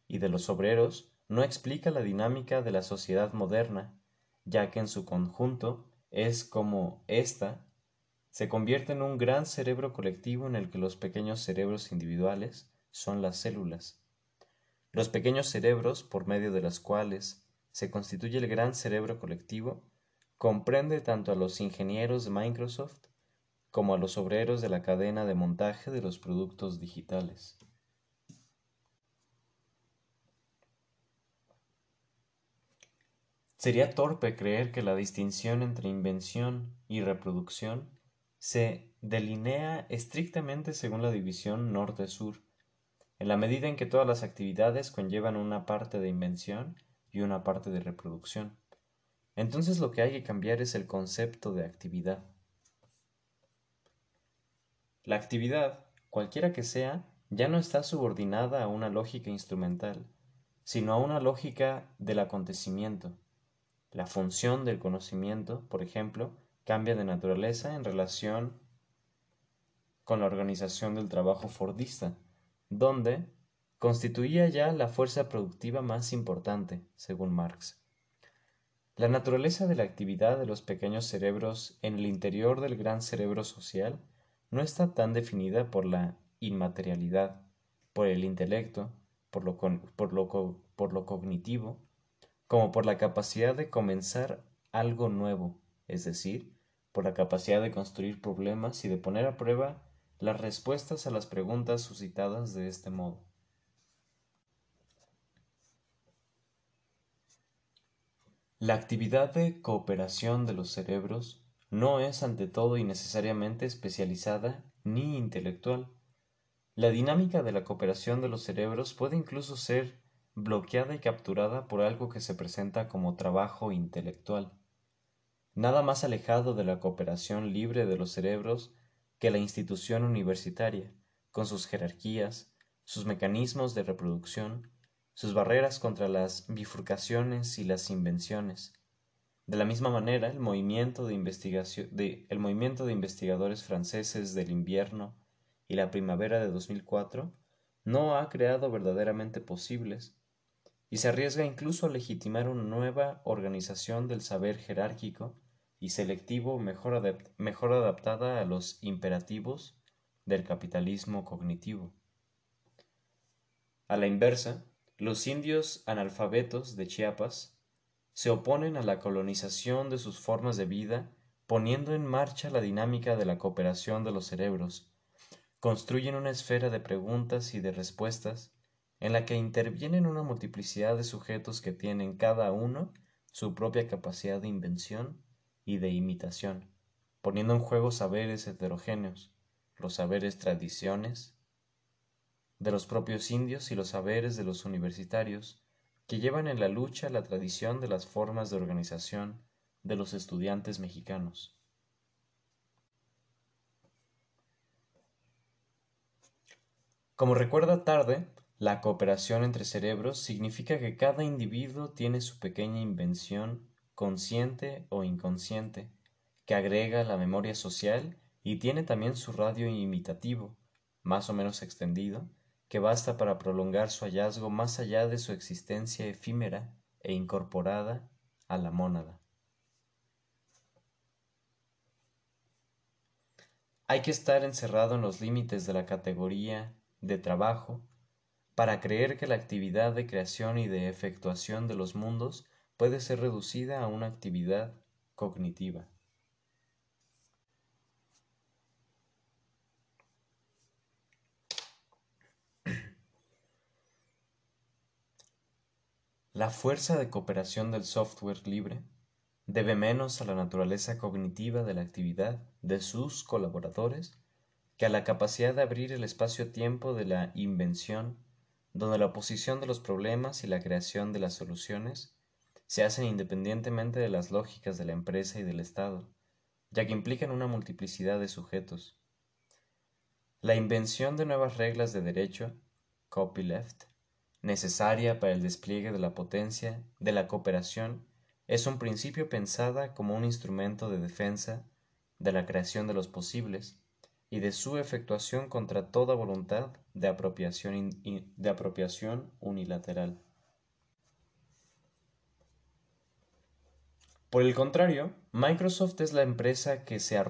y de los obreros, no explica la dinámica de la sociedad moderna, ya que en su conjunto es como ésta se convierte en un gran cerebro colectivo en el que los pequeños cerebros individuales son las células. Los pequeños cerebros, por medio de las cuales se constituye el gran cerebro colectivo, comprende tanto a los ingenieros de Microsoft como a los obreros de la cadena de montaje de los productos digitales. Sería torpe creer que la distinción entre invención y reproducción se delinea estrictamente según la división norte-sur, en la medida en que todas las actividades conllevan una parte de invención y una parte de reproducción. Entonces lo que hay que cambiar es el concepto de actividad. La actividad, cualquiera que sea, ya no está subordinada a una lógica instrumental, sino a una lógica del acontecimiento. La función del conocimiento, por ejemplo, cambia de naturaleza en relación con la organización del trabajo fordista, donde constituía ya la fuerza productiva más importante, según Marx. La naturaleza de la actividad de los pequeños cerebros en el interior del gran cerebro social no está tan definida por la inmaterialidad, por el intelecto, por lo, por lo, por lo cognitivo, como por la capacidad de comenzar algo nuevo, es decir, por la capacidad de construir problemas y de poner a prueba las respuestas a las preguntas suscitadas de este modo. La actividad de cooperación de los cerebros no es ante todo y necesariamente especializada ni intelectual. La dinámica de la cooperación de los cerebros puede incluso ser bloqueada y capturada por algo que se presenta como trabajo intelectual. Nada más alejado de la cooperación libre de los cerebros que la institución universitaria, con sus jerarquías, sus mecanismos de reproducción, sus barreras contra las bifurcaciones y las invenciones. De la misma manera, el movimiento de, investigadores franceses del invierno y la primavera de 2004 no ha creado verdaderamente posibles y se arriesga incluso a legitimar una nueva organización del saber jerárquico y selectivo mejor, adaptada a los imperativos del capitalismo cognitivo. A la inversa, los indios analfabetos de Chiapas se oponen a la colonización de sus formas de vida poniendo en marcha la dinámica de la cooperación de los cerebros. Construyen una esfera de preguntas y de respuestas en la que intervienen una multiplicidad de sujetos que tienen cada uno su propia capacidad de invención y de imitación, poniendo en juego saberes heterogéneos, los saberes tradiciones de los propios indios y los saberes de los universitarios, que llevan en la lucha la tradición de las formas de organización de los estudiantes mexicanos. Como recuerda tarde, la cooperación entre cerebros significa que cada individuo tiene su pequeña invención, consciente o inconsciente, que agrega la memoria social y tiene también su radio imitativo, más o menos extendido, que basta para prolongar su hallazgo más allá de su existencia efímera e incorporada a la mónada. Hay que estar encerrado en los límites de la categoría de trabajo para creer que la actividad de creación y de efectuación de los mundos puede ser reducida a una actividad cognitiva. La fuerza de cooperación del software libre debe menos a la naturaleza cognitiva de la actividad de sus colaboradores que a la capacidad de abrir el espacio-tiempo de la invención, donde la oposición de los problemas y la creación de las soluciones se hacen independientemente de las lógicas de la empresa y del Estado, ya que implican una multiplicidad de sujetos. La invención de nuevas reglas de derecho, copyleft, necesaria para el despliegue de la potencia de la cooperación es un principio pensada como un instrumento de defensa de la creación de los posibles y de su efectuación contra toda voluntad de apropiación, de apropiación unilateral. Por el contrario, Microsoft es la empresa que se,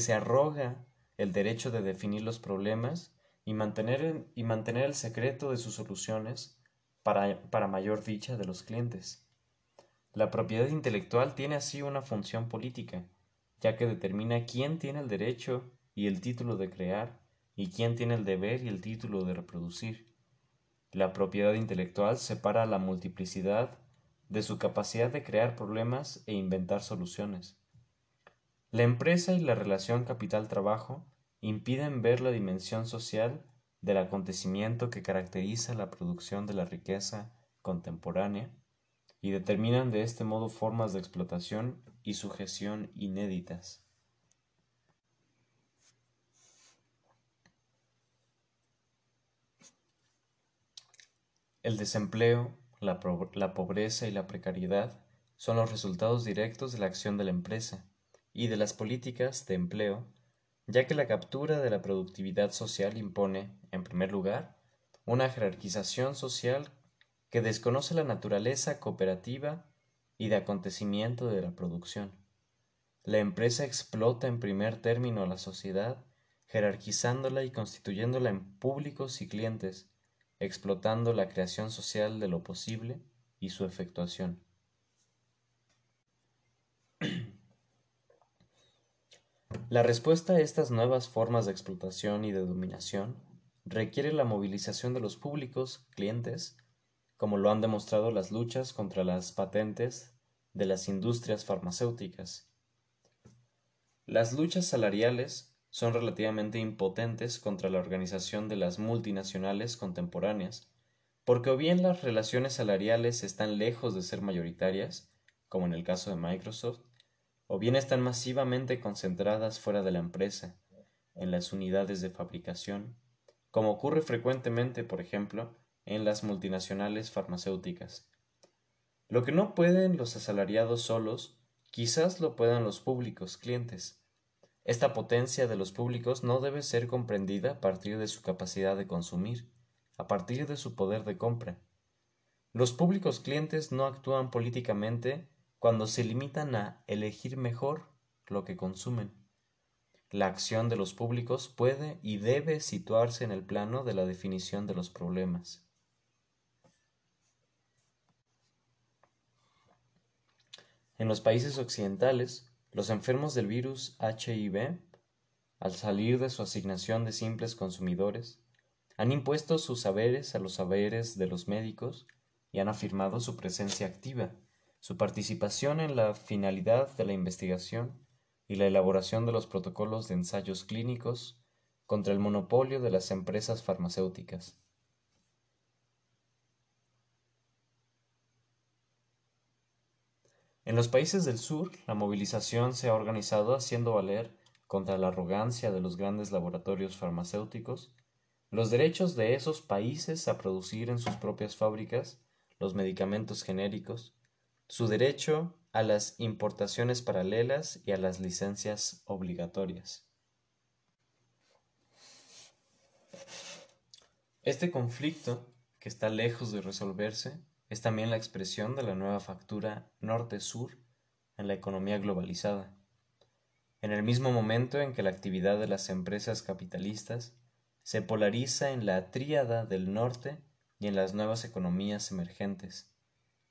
se arroga el derecho de definir los problemas y mantener, y mantener el secreto de sus soluciones para, para mayor dicha de los clientes. La propiedad intelectual tiene así una función política, ya que determina quién tiene el derecho y el título de crear y quién tiene el deber y el título de reproducir. La propiedad intelectual separa la multiplicidad de su capacidad de crear problemas e inventar soluciones. La empresa y la relación capital-trabajo impiden ver la dimensión social del acontecimiento que caracteriza la producción de la riqueza contemporánea y determinan de este modo formas de explotación y sujeción inéditas. El desempleo, la, pobreza y la precariedad son los resultados directos de la acción de la empresa y de las políticas de empleo, ya que la captura de la productividad social impone, en primer lugar, una jerarquización social que desconoce la naturaleza cooperativa y de acontecimiento de la producción. La empresa explota en primer término a la sociedad, jerarquizándola y constituyéndola en públicos y clientes, explotando la creación social de lo posible y su efectuación. La respuesta a estas nuevas formas de explotación y de dominación requiere la movilización de los públicos, clientes, como lo han demostrado las luchas contra las patentes de las industrias farmacéuticas. Las luchas salariales son relativamente impotentes contra la organización de las multinacionales contemporáneas, porque o bien las relaciones salariales están lejos de ser mayoritarias, como en el caso de Microsoft, o bien están masivamente concentradas fuera de la empresa, en las unidades de fabricación, como ocurre frecuentemente, por ejemplo, en las multinacionales farmacéuticas. Lo que no pueden los asalariados solos, quizás lo puedan los públicos clientes. Esta potencia de los públicos no debe ser comprendida a partir de su capacidad de consumir, a partir de su poder de compra. Los públicos clientes no actúan políticamente cuando se limitan a elegir mejor lo que consumen. la acción de los públicos puede y debe situarse en el plano de la definición de los problemas. En los países occidentales, los enfermos del virus HIV, al salir de su asignación de simples consumidores, han impuesto sus saberes a los saberes de los médicos y han afirmado su presencia activa, su participación en la finalidad de la investigación y la elaboración de los protocolos de ensayos clínicos contra el monopolio de las empresas farmacéuticas. En los países del sur, la movilización se ha organizado haciendo valer, contra la arrogancia de los grandes laboratorios farmacéuticos, los derechos de esos países a producir en sus propias fábricas los medicamentos genéricos, su derecho a las importaciones paralelas y a las licencias obligatorias. Este conflicto, que está lejos de resolverse, es también la expresión de la nueva factura norte-sur en la economía globalizada. En el mismo momento en que la actividad de las empresas capitalistas se polariza en la tríada del norte y en las nuevas economías emergentes.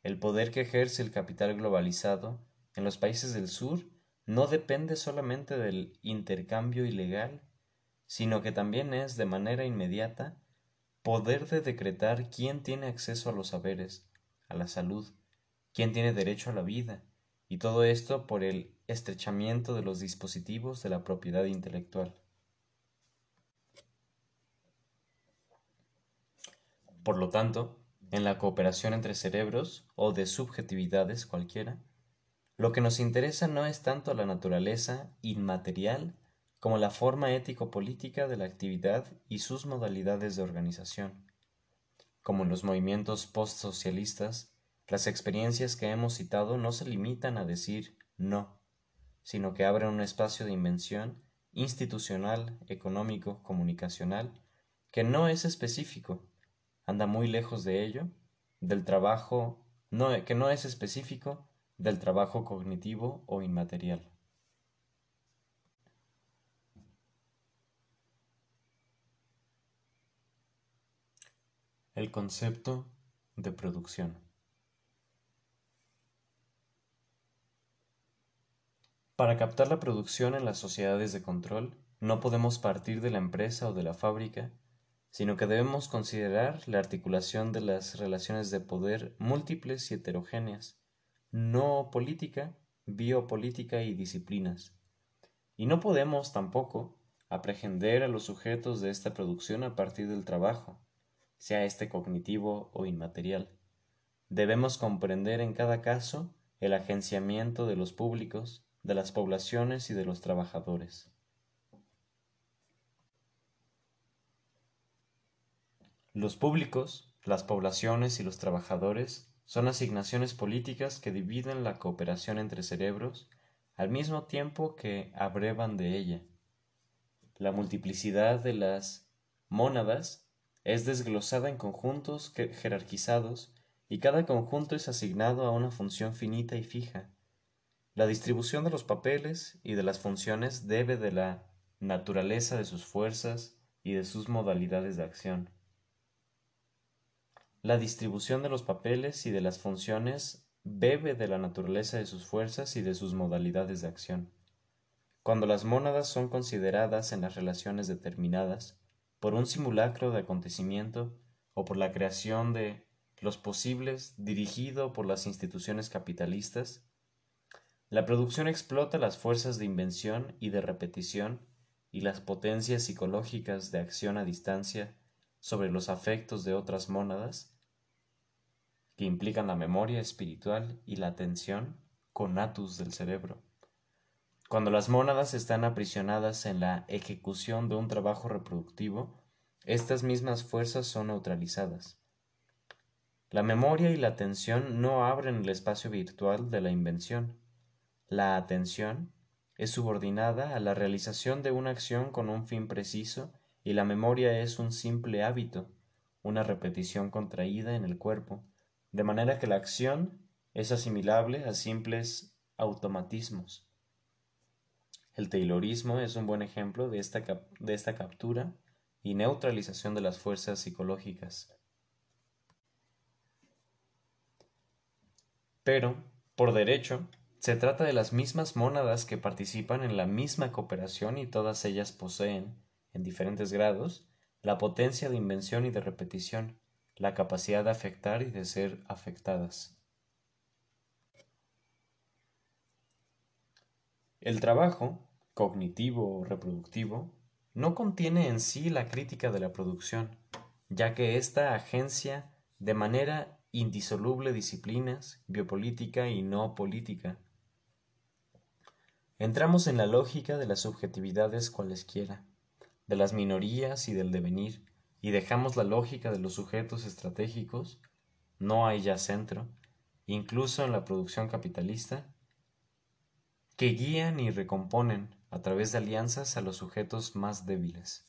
El poder que ejerce el capital globalizado en los países del sur no depende solamente del intercambio ilegal, sino que también es de manera inmediata poder de decretar quién tiene acceso a los saberes, a la salud, quién tiene derecho a la vida, y todo esto por el estrechamiento de los dispositivos de la propiedad intelectual. Por lo tanto, en la cooperación entre cerebros o de subjetividades cualquiera, lo que nos interesa no es tanto la naturaleza inmaterial como la forma ético-política de la actividad y sus modalidades de organización. Como en los movimientos postsocialistas, las experiencias que hemos citado no se limitan a decir no, sino que abren un espacio de invención institucional, económico, comunicacional, que no es específico, anda muy lejos de ello, del trabajo no, que no es específico del trabajo cognitivo o inmaterial. El concepto de producción. Para captar la producción en las sociedades de control, no podemos partir de la empresa o de la fábrica sino que debemos considerar la articulación de las relaciones de poder múltiples y heterogéneas, no política, biopolítica y disciplinas. Y no podemos tampoco aprehender a los sujetos de esta producción a partir del trabajo, sea este cognitivo o inmaterial. Debemos comprender en cada caso el agenciamiento de los públicos, de las poblaciones y de los trabajadores. Los públicos, las poblaciones y los trabajadores son asignaciones políticas que dividen la cooperación entre cerebros al mismo tiempo que abrevan de ella. La multiplicidad de las mónadas es desglosada en conjuntos jerarquizados y cada conjunto es asignado a una función finita y fija. La distribución de los papeles y de las funciones debe de la naturaleza de sus fuerzas y de sus modalidades de acción. La distribución de los papeles y de las funciones bebe de la naturaleza de sus fuerzas y de sus modalidades de acción. Cuando las mónadas son consideradas en las relaciones determinadas por un simulacro de acontecimiento o por la creación de los posibles dirigido por las instituciones capitalistas, la producción explota las fuerzas de invención y de repetición y las potencias psicológicas de acción a distancia sobre los afectos de otras mónadas que implican la memoria espiritual y la atención conatus del cerebro. Cuando las mónadas están aprisionadas en la ejecución de un trabajo reproductivo, estas mismas fuerzas son neutralizadas. La memoria y la atención no abren el espacio virtual de la invención. La atención es subordinada a la realización de una acción con un fin preciso y la memoria es un simple hábito, una repetición contraída en el cuerpo, de manera que la acción es asimilable a simples automatismos. El Taylorismo es un buen ejemplo de esta, de esta captura y neutralización de las fuerzas psicológicas. Pero, por derecho, se trata de las mismas mónadas que participan en la misma cooperación y todas ellas poseen, en diferentes grados, la potencia de invención y de repetición, la capacidad de afectar y de ser afectadas. El trabajo, cognitivo o reproductivo, no contiene en sí la crítica de la producción, ya que ésta agencia de manera indisoluble disciplinas, biopolítica y no política. Entramos en la lógica de las subjetividades cualesquiera, de las minorías y del devenir, y dejamos la lógica de los sujetos estratégicos, no hay ya centro, incluso en la producción capitalista, que guían y recomponen a través de alianzas a los sujetos más débiles.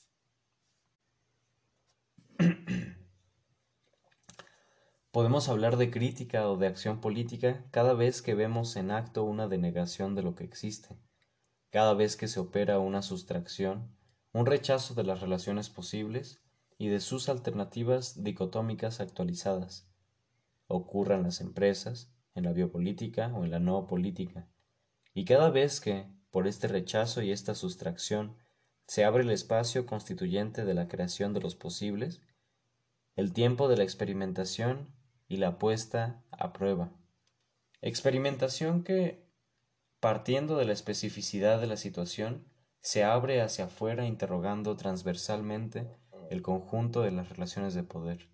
Podemos hablar de crítica o de acción política cada vez que vemos en acto una denegación de lo que existe, cada vez que se opera una sustracción, un rechazo de las relaciones posibles y de sus alternativas dicotómicas actualizadas. Ocurra en las empresas, en la biopolítica o en la no política, y cada vez que, por este rechazo y esta sustracción, se abre el espacio constituyente de la creación de los posibles, el tiempo de la experimentación y la puesta a prueba. Experimentación que, partiendo de la especificidad de la situación, se abre hacia afuera interrogando transversalmente el conjunto de las relaciones de poder.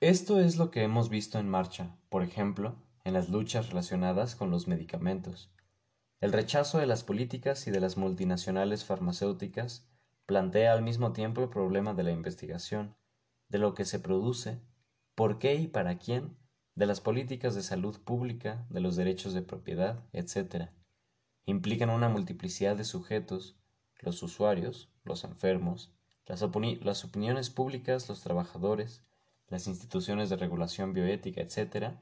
Esto es lo que hemos visto en marcha, por ejemplo, en las luchas relacionadas con los medicamentos. El rechazo de las políticas y de las multinacionales farmacéuticas plantea al mismo tiempo el problema de la investigación, de lo que se produce, por qué y para quién, de las políticas de salud pública, de los derechos de propiedad, etc. Implican una multiplicidad de sujetos, los usuarios, los enfermos, las, las opiniones públicas, los trabajadores, las instituciones de regulación bioética, etc.,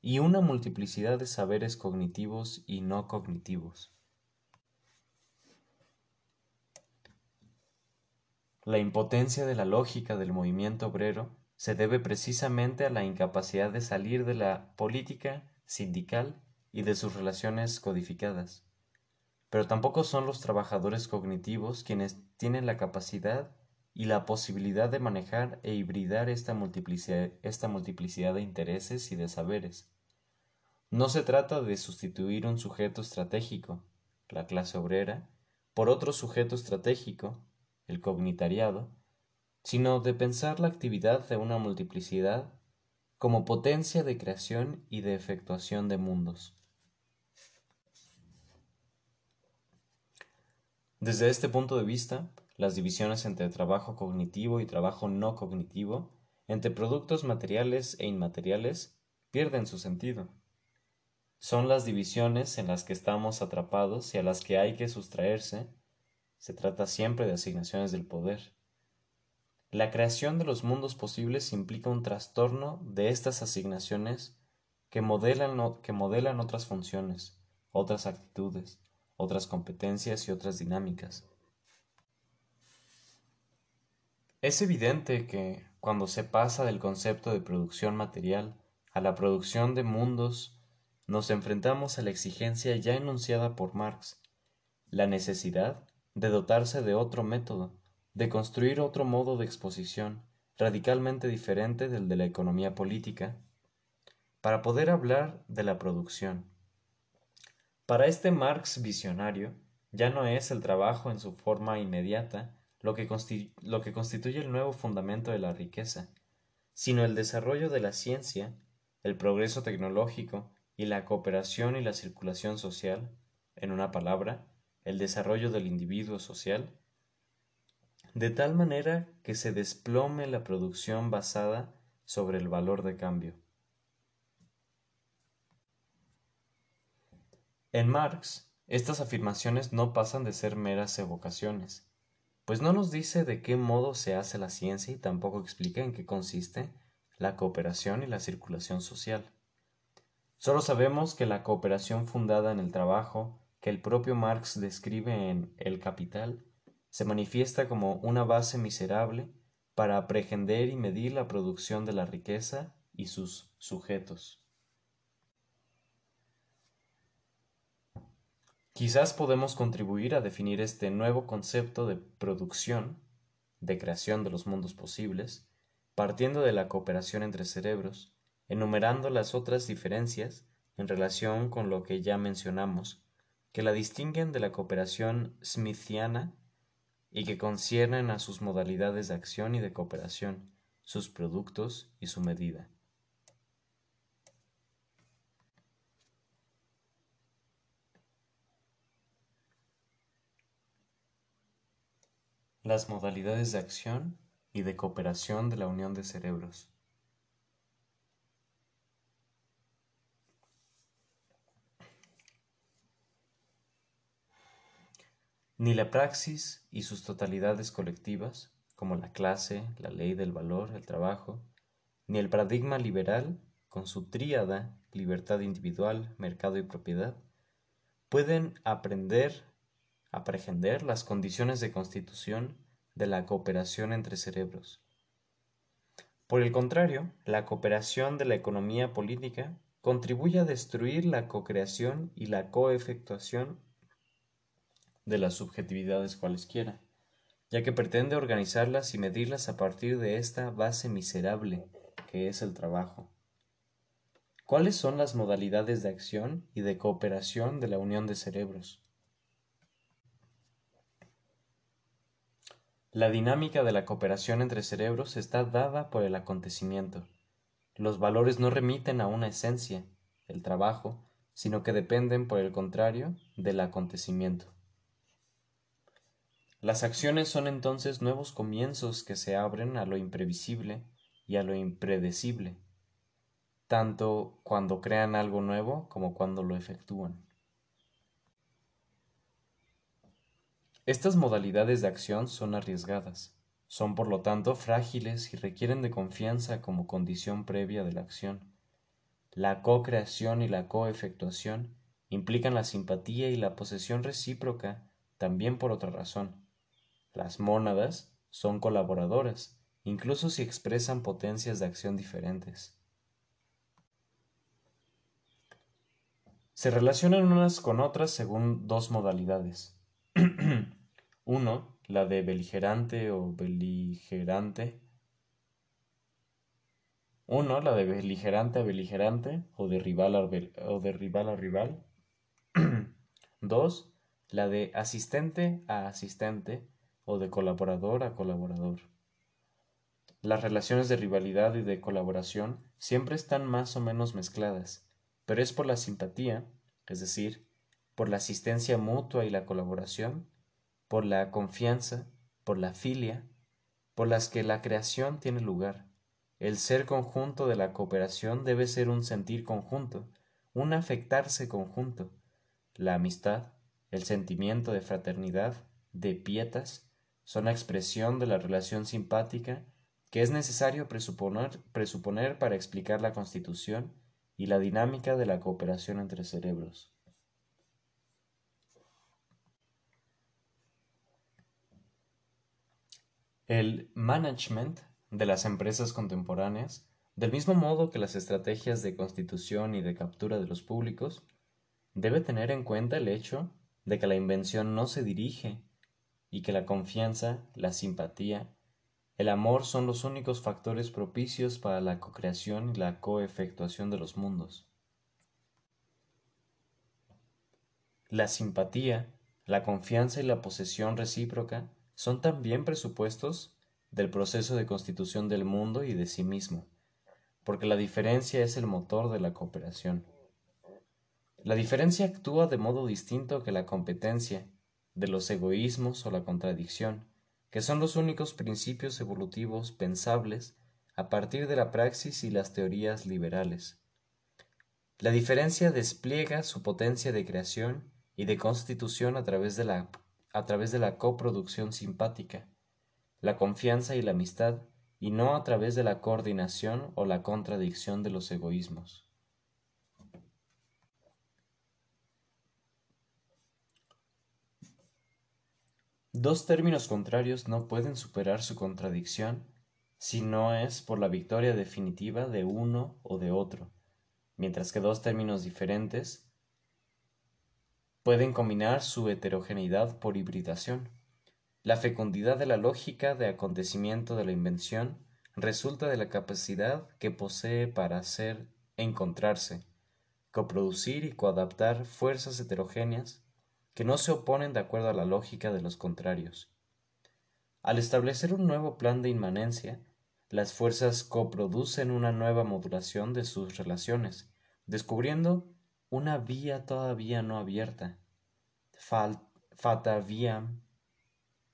y una multiplicidad de saberes cognitivos y no cognitivos. La impotencia de la lógica del movimiento obrero se debe precisamente a la incapacidad de salir de la política sindical y de sus relaciones codificadas. Pero tampoco son los trabajadores cognitivos quienes tienen la capacidad y la posibilidad de manejar e hibridar esta multiplicidad, esta multiplicidad de intereses y de saberes. No se trata de sustituir un sujeto estratégico, la clase obrera, por otro sujeto estratégico, el cognitariado, sino de pensar la actividad de una multiplicidad como potencia de creación y de efectuación de mundos. Desde este punto de vista, las divisiones entre trabajo cognitivo y trabajo no cognitivo, entre productos materiales e inmateriales, pierden su sentido. Son las divisiones en las que estamos atrapados y a las que hay que sustraerse. Se trata siempre de asignaciones del poder. La creación de los mundos posibles implica un trastorno de estas asignaciones que modelan, que modelan otras funciones, otras actitudes, otras competencias y otras dinámicas. Es evidente que, cuando se pasa del concepto de producción material a la producción de mundos, nos enfrentamos a la exigencia ya enunciada por Marx, la necesidad de dotarse de otro método, de construir otro modo de exposición, radicalmente diferente del de la economía política, para poder hablar de la producción. Para este Marx visionario, ya no es el trabajo en su forma inmediata, lo que, constituye el nuevo fundamento de la riqueza, sino el desarrollo de la ciencia, el progreso tecnológico y la cooperación y la circulación social, en una palabra, el desarrollo del individuo social, de tal manera que se desplome la producción basada sobre el valor de cambio. En Marx, estas afirmaciones no pasan de ser meras evocaciones, pues no nos dice de qué modo se hace la ciencia y tampoco explica en qué consiste la cooperación y la circulación social. Solo sabemos que la cooperación fundada en el trabajo, que el propio Marx describe en El Capital, se manifiesta como una base miserable para aprehender y medir la producción de la riqueza y sus sujetos. Quizás podemos contribuir a definir este nuevo concepto de producción, de creación de los mundos posibles, partiendo de la cooperación entre cerebros, enumerando las otras diferencias en relación con lo que ya mencionamos, que la distinguen de la cooperación smithiana y que conciernen a sus modalidades de acción y de cooperación, sus productos y su medida. Las modalidades de acción y de cooperación de la unión de cerebros. Ni la praxis y sus totalidades colectivas, como la clase, la ley del valor, el trabajo, ni el paradigma liberal, con su tríada, libertad individual, mercado y propiedad, pueden aprender, aprehender las condiciones de constitución de la cooperación entre cerebros. Por el contrario, la cooperación de la economía política contribuye a destruir la cocreación y la coefectuación de las subjetividades cualesquiera, ya que pretende organizarlas y medirlas a partir de esta base miserable que es el trabajo. ¿Cuáles son las modalidades de acción y de cooperación de la unión de cerebros? La dinámica de la cooperación entre cerebros está dada por el acontecimiento. Los valores no remiten a una esencia, el trabajo, sino que dependen, por el contrario, del acontecimiento. Las acciones son entonces nuevos comienzos que se abren a lo imprevisible y a lo impredecible, tanto cuando crean algo nuevo como cuando lo efectúan. Estas modalidades de acción son arriesgadas, son por lo tanto frágiles y requieren de confianza como condición previa de la acción. La co-creación y la co-efectuación implican la simpatía y la posesión recíproca también por otra razón las mónadas son colaboradoras, incluso si expresan potencias de acción diferentes. Se relacionan unas con otras según dos modalidades. Uno, la de beligerante o beligerante. Uno, la de beligerante a beligerante o de rival a, o de rival, a rival. Dos, la de asistente a asistente o de colaborador a colaborador. Las relaciones de rivalidad y de colaboración siempre están más o menos mezcladas, pero es por la simpatía, es decir, por la asistencia mutua y la colaboración, por la confianza, por la filia, por las que la creación tiene lugar. El ser conjunto de la cooperación debe ser un sentir conjunto, un afectarse conjunto. La amistad, el sentimiento de fraternidad, de pietas, son la expresión de la relación simpática que es necesario presuponer, presuponer para explicar la constitución y la dinámica de la cooperación entre cerebros. El management de las empresas contemporáneas, del mismo modo que las estrategias de constitución y de captura de los públicos, debe tener en cuenta el hecho de que la invención no se dirige y que la confianza, la simpatía, el amor son los únicos factores propicios para la cocreación y la coefectuación de los mundos. La simpatía, la confianza y la posesión recíproca son también presupuestos del proceso de constitución del mundo y de sí mismo, porque la diferencia es el motor de la cooperación. La diferencia actúa de modo distinto que la competencia de los egoísmos o la contradicción, que son los únicos principios evolutivos pensables a partir de la praxis y las teorías liberales. La diferencia despliega su potencia de creación y de constitución a través de la, a través de la coproducción simpática, la confianza y la amistad, y no a través de la coordinación o la contradicción de los egoísmos. Dos términos contrarios no pueden superar su contradicción si no es por la victoria definitiva de uno o de otro, mientras que dos términos diferentes pueden combinar su heterogeneidad por hibridación. La fecundidad de la lógica de acontecimiento de la invención resulta de la capacidad que posee para hacer encontrarse, coproducir y coadaptar fuerzas heterogéneas que no se oponen de acuerdo a la lógica de los contrarios. Al establecer un nuevo plan de inmanencia, las fuerzas coproducen una nueva modulación de sus relaciones, descubriendo una vía todavía no abierta. Fata viam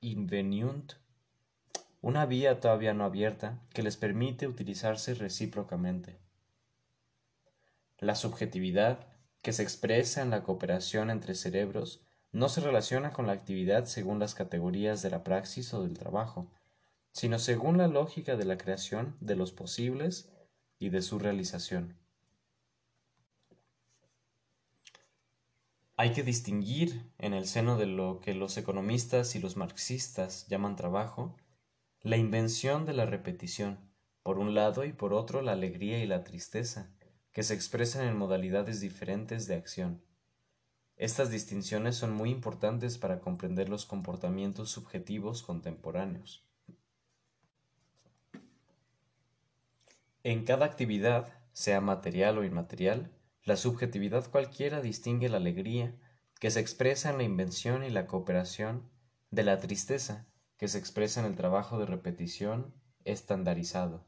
inveniunt, una vía todavía no abierta que les permite utilizarse recíprocamente. La subjetividad, que se expresa en la cooperación entre cerebros, no se relaciona con la actividad según las categorías de la praxis o del trabajo, sino según la lógica de la creación de los posibles y de su realización. Hay que distinguir en el seno de lo que los economistas y los marxistas llaman trabajo, la invención de la repetición, por un lado y por otro la alegría y la tristeza, que se expresan en modalidades diferentes de acción. Estas distinciones son muy importantes para comprender los comportamientos subjetivos contemporáneos. En cada actividad, sea material o inmaterial, la subjetividad cualquiera distingue la alegría, que se expresa en la invención y la cooperación, de la tristeza, que se expresa en el trabajo de repetición estandarizado.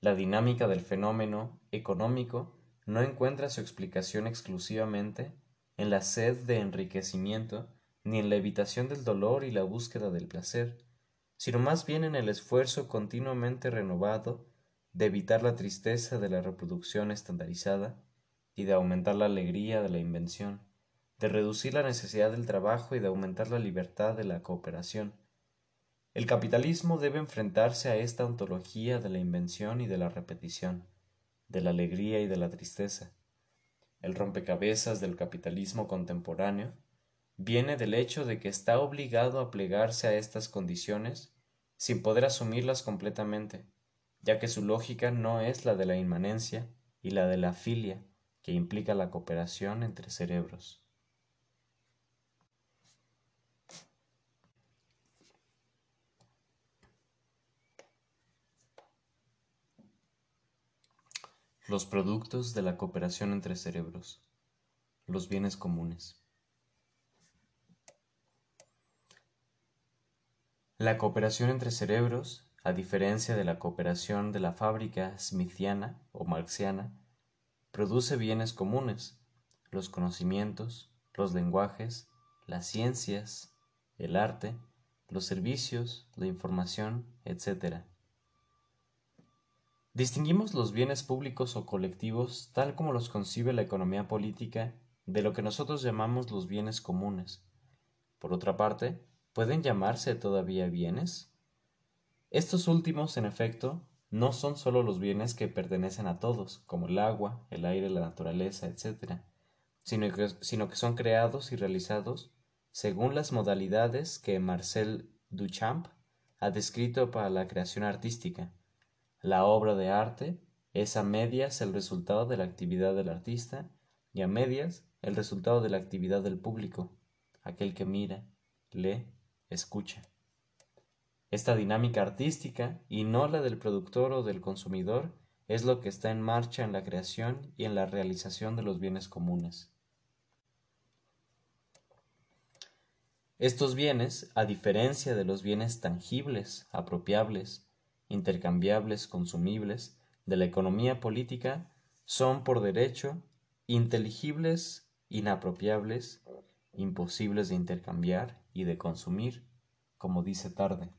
La dinámica del fenómeno económico no encuentra su explicación exclusivamente en la sed de enriquecimiento ni en la evitación del dolor y la búsqueda del placer, sino más bien en el esfuerzo continuamente renovado de evitar la tristeza de la reproducción estandarizada y de aumentar la alegría de la invención, de reducir la necesidad del trabajo y de aumentar la libertad de la cooperación. El capitalismo debe enfrentarse a esta ontología de la invención y de la repetición, de la alegría y de la tristeza. El rompecabezas del capitalismo contemporáneo viene del hecho de que está obligado a plegarse a estas condiciones sin poder asumirlas completamente, ya que su lógica no es la de la inmanencia y la de la filia, que implica la cooperación entre cerebros. Los productos de la cooperación entre cerebros. Los bienes comunes. La cooperación entre cerebros, a diferencia de la cooperación de la fábrica smithiana o marxiana, produce bienes comunes, los conocimientos, los lenguajes, las ciencias, el arte, los servicios, la información, etc. Distinguimos los bienes públicos o colectivos, tal como los concibe la economía política, de lo que nosotros llamamos los bienes comunes. Por otra parte, ¿pueden llamarse todavía bienes? Estos últimos, en efecto, no son sólo los bienes que pertenecen a todos, como el agua, el aire, la naturaleza, etc., sino que, sino que son creados y realizados según las modalidades que Marcel Duchamp ha descrito para la creación artística. La obra de arte es a medias el resultado de la actividad del artista y a medias el resultado de la actividad del público, aquel que mira, lee, escucha. Esta dinámica artística, y no la del productor o del consumidor, es lo que está en marcha en la creación y en la realización de los bienes comunes. Estos bienes, a diferencia de los bienes tangibles, apropiables, intercambiables, consumibles, de la economía política, son por derecho inteligibles, inapropiables, imposibles de intercambiar y de consumir, como dice Tarde.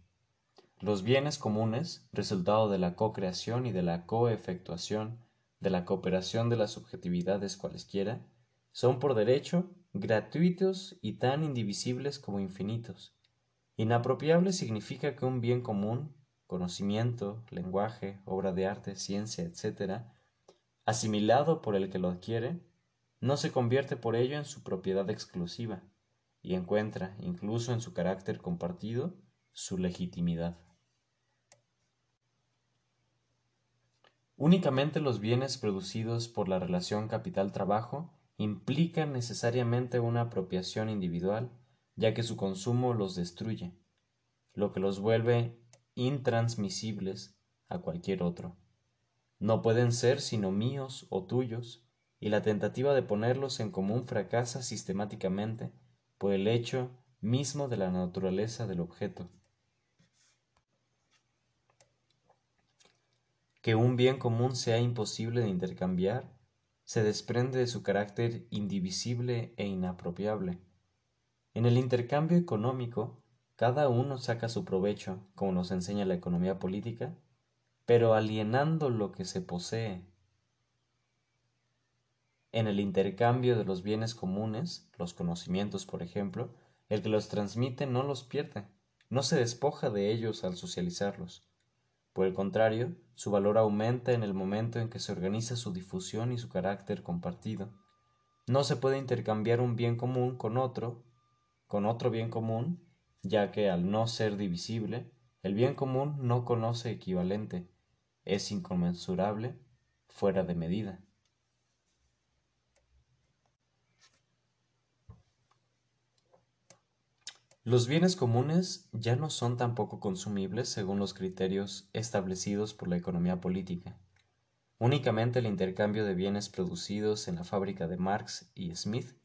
Los bienes comunes, resultado de la co-creación y de la co-efectuación, de la cooperación de las subjetividades cualesquiera, son por derecho gratuitos y tan indivisibles como infinitos. Inapropiable significa que un bien común, conocimiento, lenguaje, obra de arte, ciencia, etc., asimilado por el que lo adquiere, no se convierte por ello en su propiedad exclusiva, y encuentra, incluso en su carácter compartido, su legitimidad. Únicamente los bienes producidos por la relación capital-trabajo implican necesariamente una apropiación individual, ya que su consumo los destruye, lo que los vuelve intransmisibles a cualquier otro. No pueden ser sino míos o tuyos, y la tentativa de ponerlos en común fracasa sistemáticamente por el hecho mismo de la naturaleza del objeto. Que un bien común sea imposible de intercambiar, se desprende de su carácter indivisible e inapropiable. En el intercambio económico, cada uno saca su provecho, como nos enseña la economía política, pero alienando lo que se posee. En el intercambio de los bienes comunes, los conocimientos, por ejemplo, el que los transmite no los pierde, no se despoja de ellos al socializarlos. Por el contrario, su valor aumenta en el momento en que se organiza su difusión y su carácter compartido. No se puede intercambiar un bien común con otro, con otro bien común, ya que al no ser divisible, el bien común no conoce equivalente, es inconmensurable, fuera de medida. Los bienes comunes ya no son tampoco consumibles según los criterios establecidos por la economía política. Únicamente el intercambio de bienes producidos en la fábrica de Marx y Smith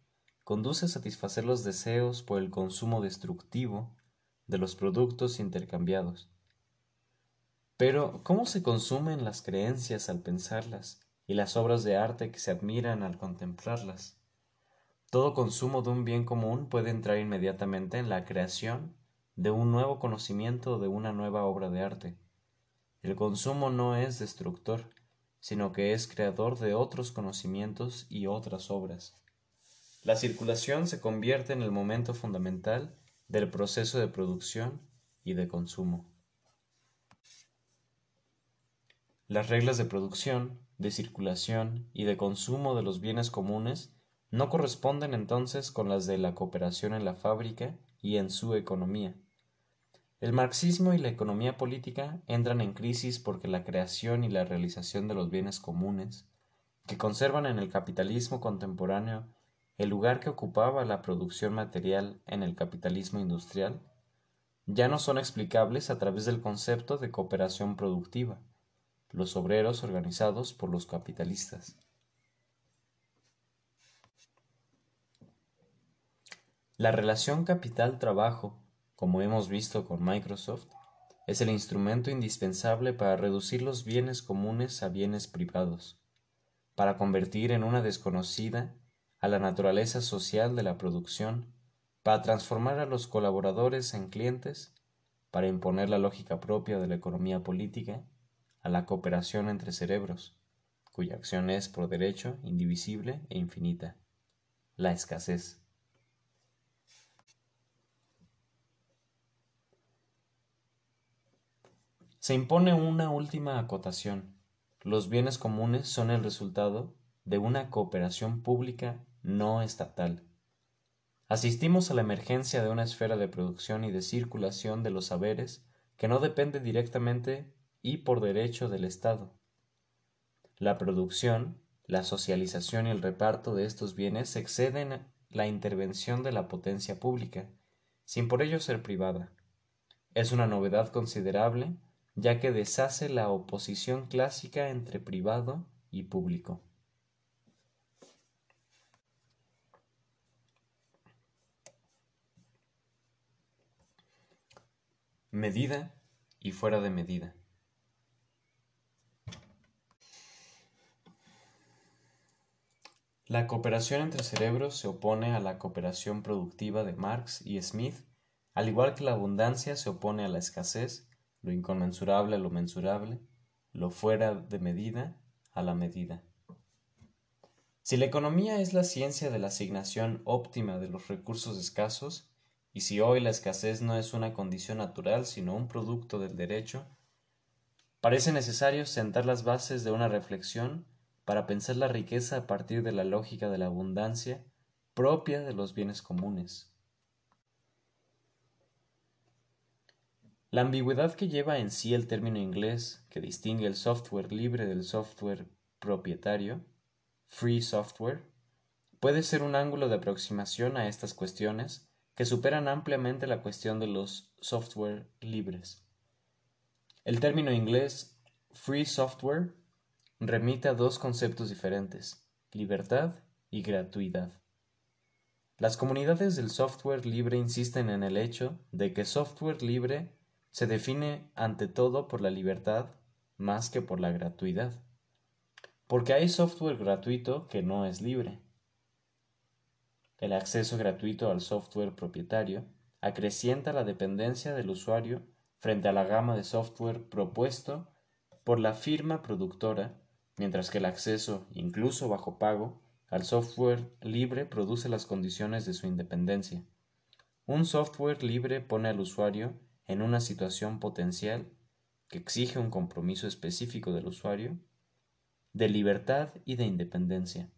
conduce a satisfacer los deseos por el consumo destructivo de los productos intercambiados. Pero, ¿cómo se consumen las creencias al pensarlas y las obras de arte que se admiran al contemplarlas? Todo consumo de un bien común puede entrar inmediatamente en la creación de un nuevo conocimiento o de una nueva obra de arte. El consumo no es destructor, sino que es creador de otros conocimientos y otras obras. La circulación se convierte en el momento fundamental del proceso de producción y de consumo. Las reglas de producción, de circulación y de consumo de los bienes comunes no corresponden entonces con las de la cooperación en la fábrica y en su economía. El marxismo y la economía política entran en crisis porque la creación y la realización de los bienes comunes, que conservan en el capitalismo contemporáneo el lugar que ocupaba la producción material en el capitalismo industrial, ya no son explicables a través del concepto de cooperación productiva, los obreros organizados por los capitalistas. La relación capital-trabajo, como hemos visto con Microsoft, es el instrumento indispensable para reducir los bienes comunes a bienes privados, para convertir en una desconocida a la naturaleza social de la producción, para transformar a los colaboradores en clientes, para imponer la lógica propia de la economía política a la cooperación entre cerebros, cuya acción es por derecho indivisible e infinita, la escasez. Se impone una última acotación. Los bienes comunes son el resultado de una cooperación pública no estatal. Asistimos a la emergencia de una esfera de producción y de circulación de los saberes que no depende directamente y por derecho del Estado. La producción, la socialización y el reparto de estos bienes exceden la intervención de la potencia pública, sin por ello ser privada. Es una novedad considerable ya que deshace la oposición clásica entre privado y público. Medida y fuera de medida. La cooperación entre cerebros se opone a la cooperación productiva de Marx y Smith, al igual que la abundancia se opone a la escasez lo inconmensurable a lo mensurable, lo fuera de medida a la medida. Si la economía es la ciencia de la asignación óptima de los recursos escasos, y si hoy la escasez no es una condición natural sino un producto del derecho, parece necesario sentar las bases de una reflexión para pensar la riqueza a partir de la lógica de la abundancia propia de los bienes comunes. La ambigüedad que lleva en sí el término inglés que distingue el software libre del software propietario, free software, puede ser un ángulo de aproximación a estas cuestiones que superan ampliamente la cuestión de los software libres. El término inglés free software remite a dos conceptos diferentes, libertad y gratuidad. Las comunidades del software libre insisten en el hecho de que software libre se define ante todo por la libertad más que por la gratuidad. Porque hay software gratuito que no es libre. El acceso gratuito al software propietario acrecienta la dependencia del usuario frente a la gama de software propuesto por la firma productora, mientras que el acceso, incluso bajo pago, al software libre produce las condiciones de su independencia. Un software libre pone al usuario en una situación potencial que exige un compromiso específico del usuario, de libertad y de independencia.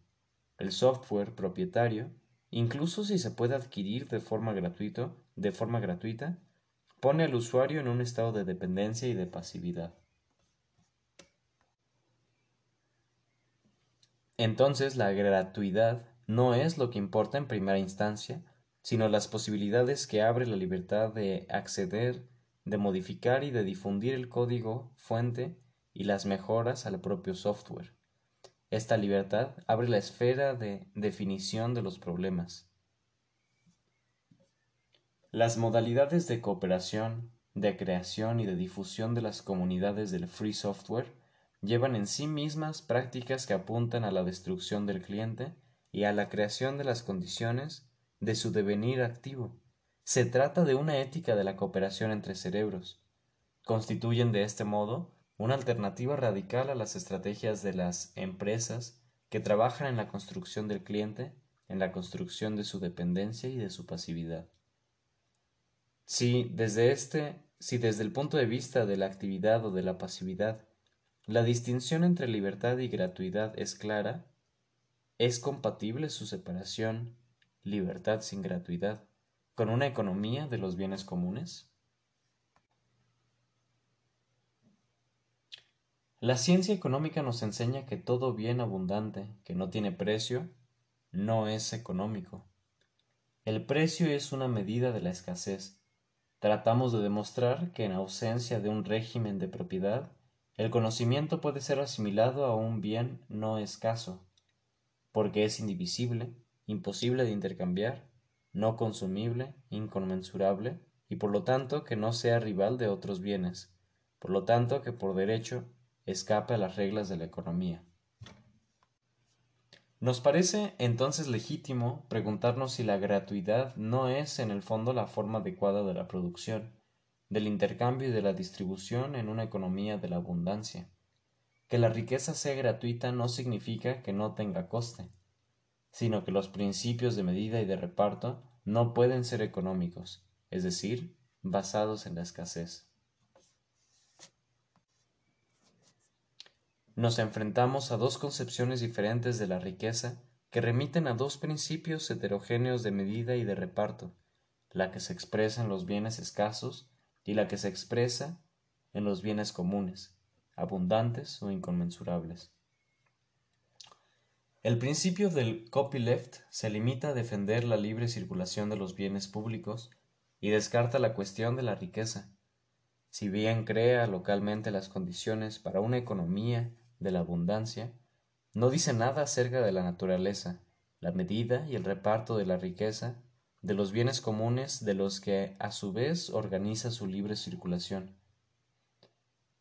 El software propietario, incluso si se puede adquirir de forma, gratuito, de forma gratuita, pone al usuario en un estado de dependencia y de pasividad. Entonces la gratuidad no es lo que importa en primera instancia, sino las posibilidades que abre la libertad de acceder, de modificar y de difundir el código fuente y las mejoras al propio software. Esta libertad abre la esfera de definición de los problemas. Las modalidades de cooperación, de creación y de difusión de las comunidades del free software llevan en sí mismas prácticas que apuntan a la destrucción del cliente y a la creación de las condiciones de su devenir activo. Se trata de una ética de la cooperación entre cerebros. Constituyen de este modo una alternativa radical a las estrategias de las empresas que trabajan en la construcción del cliente, en la construcción de su dependencia y de su pasividad. Si desde este, si desde el punto de vista de la actividad o de la pasividad, la distinción entre libertad y gratuidad es clara, es compatible su separación libertad sin gratuidad, con una economía de los bienes comunes? La ciencia económica nos enseña que todo bien abundante que no tiene precio no es económico. El precio es una medida de la escasez. Tratamos de demostrar que en ausencia de un régimen de propiedad, el conocimiento puede ser asimilado a un bien no escaso, porque es indivisible, imposible de intercambiar, no consumible, inconmensurable, y por lo tanto que no sea rival de otros bienes, por lo tanto que por derecho escape a las reglas de la economía. Nos parece entonces legítimo preguntarnos si la gratuidad no es en el fondo la forma adecuada de la producción, del intercambio y de la distribución en una economía de la abundancia. Que la riqueza sea gratuita no significa que no tenga coste sino que los principios de medida y de reparto no pueden ser económicos, es decir, basados en la escasez. Nos enfrentamos a dos concepciones diferentes de la riqueza que remiten a dos principios heterogéneos de medida y de reparto, la que se expresa en los bienes escasos y la que se expresa en los bienes comunes, abundantes o inconmensurables. El principio del copyleft se limita a defender la libre circulación de los bienes públicos y descarta la cuestión de la riqueza, si bien crea localmente las condiciones para una economía de la abundancia, no dice nada acerca de la naturaleza, la medida y el reparto de la riqueza, de los bienes comunes de los que a su vez organiza su libre circulación.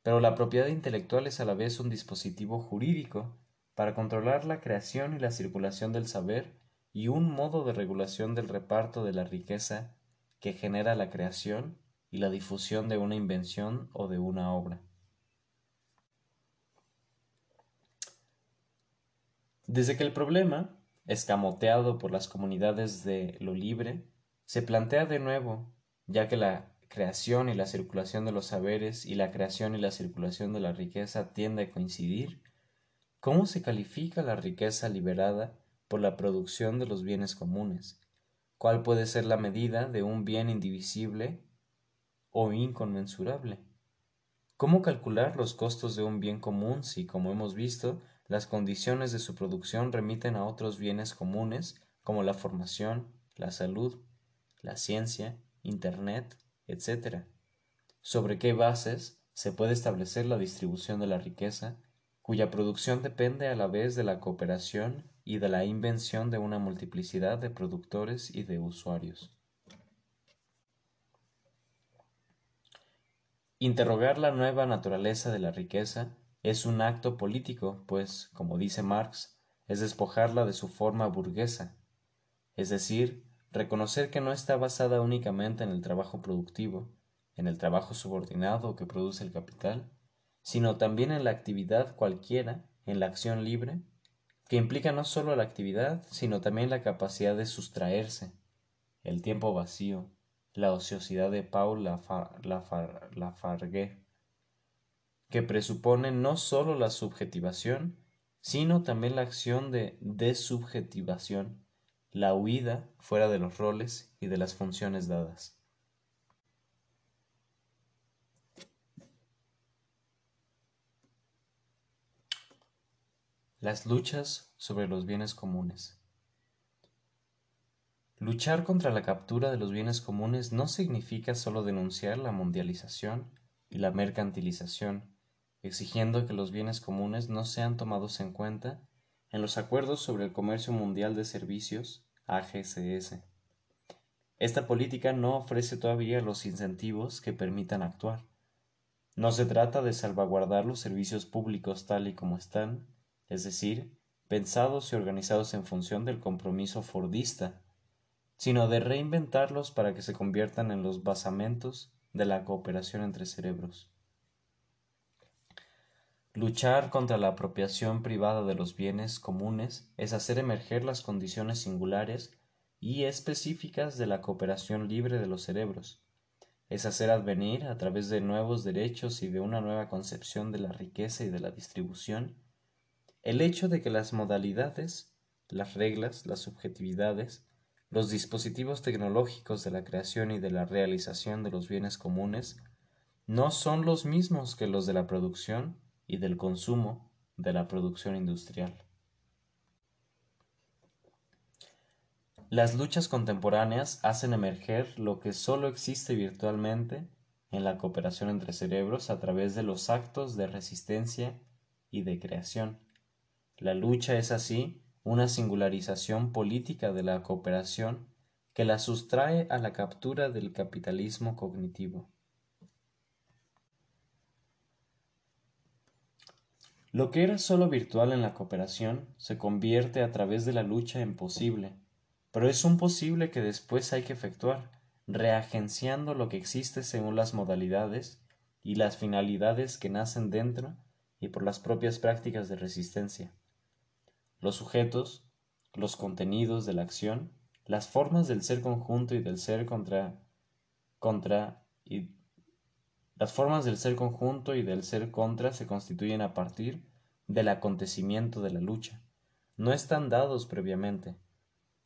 Pero la propiedad intelectual es a la vez un dispositivo jurídico para controlar la creación y la circulación del saber y un modo de regulación del reparto de la riqueza que genera la creación y la difusión de una invención o de una obra. Desde que el problema, escamoteado por las comunidades de lo libre, se plantea de nuevo, ya que la creación y la circulación de los saberes y la creación y la circulación de la riqueza tiende a coincidir, ¿Cómo se califica la riqueza liberada por la producción de los bienes comunes? ¿Cuál puede ser la medida de un bien indivisible o inconmensurable. ¿Cómo calcular los costos de un bien común si, como hemos visto, las condiciones de su producción remiten a otros bienes comunes como la formación, la salud, la ciencia, Internet, etc.? ¿Sobre qué bases se puede establecer la distribución de la riqueza, cuya producción depende a la vez de la cooperación y de la invención de una multiplicidad de productores y de usuarios? Interrogar la nueva naturaleza de la riqueza es un acto político, pues, como dice Marx, es despojarla de su forma burguesa, es decir, reconocer que no está basada únicamente en el trabajo productivo, en el trabajo subordinado que produce el capital, sino también en la actividad cualquiera, en la acción libre, que implica no solo la actividad, sino también la capacidad de sustraerse, el tiempo vacío, la ociosidad de Paul Lafargue, que presupone no sólo la subjetivación, sino también la acción de desubjetivación, la huida fuera de los roles y de las funciones dadas. Las luchas sobre los bienes comunes. Luchar contra la captura de los bienes comunes no significa solo denunciar la mundialización y la mercantilización, exigiendo que los bienes comunes no sean tomados en cuenta en los acuerdos sobre el comercio mundial de servicios AGCS. Esta política no ofrece todavía los incentivos que permitan actuar. No se trata de salvaguardar los servicios públicos tal y como están, es decir, pensados y organizados en función del compromiso fordista sino de reinventarlos para que se conviertan en los basamentos de la cooperación entre cerebros. Luchar contra la apropiación privada de los bienes comunes es hacer emerger las condiciones singulares y específicas de la cooperación libre de los cerebros. Es hacer advenir, a través de nuevos derechos y de una nueva concepción de la riqueza y de la distribución, el hecho de que las modalidades, las reglas, las subjetividades, los dispositivos tecnológicos de la creación y de la realización de los bienes comunes no son los mismos que los de la producción y del consumo de la producción industrial. Las luchas contemporáneas hacen emerger lo que solo existe virtualmente en la cooperación entre cerebros a través de los actos de resistencia y de creación. La lucha es así una singularización política de la cooperación que la sustrae a la captura del capitalismo cognitivo. Lo que era solo virtual en la cooperación se convierte a través de la lucha en posible, pero es un posible que después hay que efectuar, reagenciando lo que existe según las modalidades y las finalidades que nacen dentro y por las propias prácticas de resistencia los sujetos, los contenidos de la acción, las formas del ser conjunto y del ser contra contra y las formas del ser conjunto y del ser contra se constituyen a partir del acontecimiento de la lucha. No están dados previamente.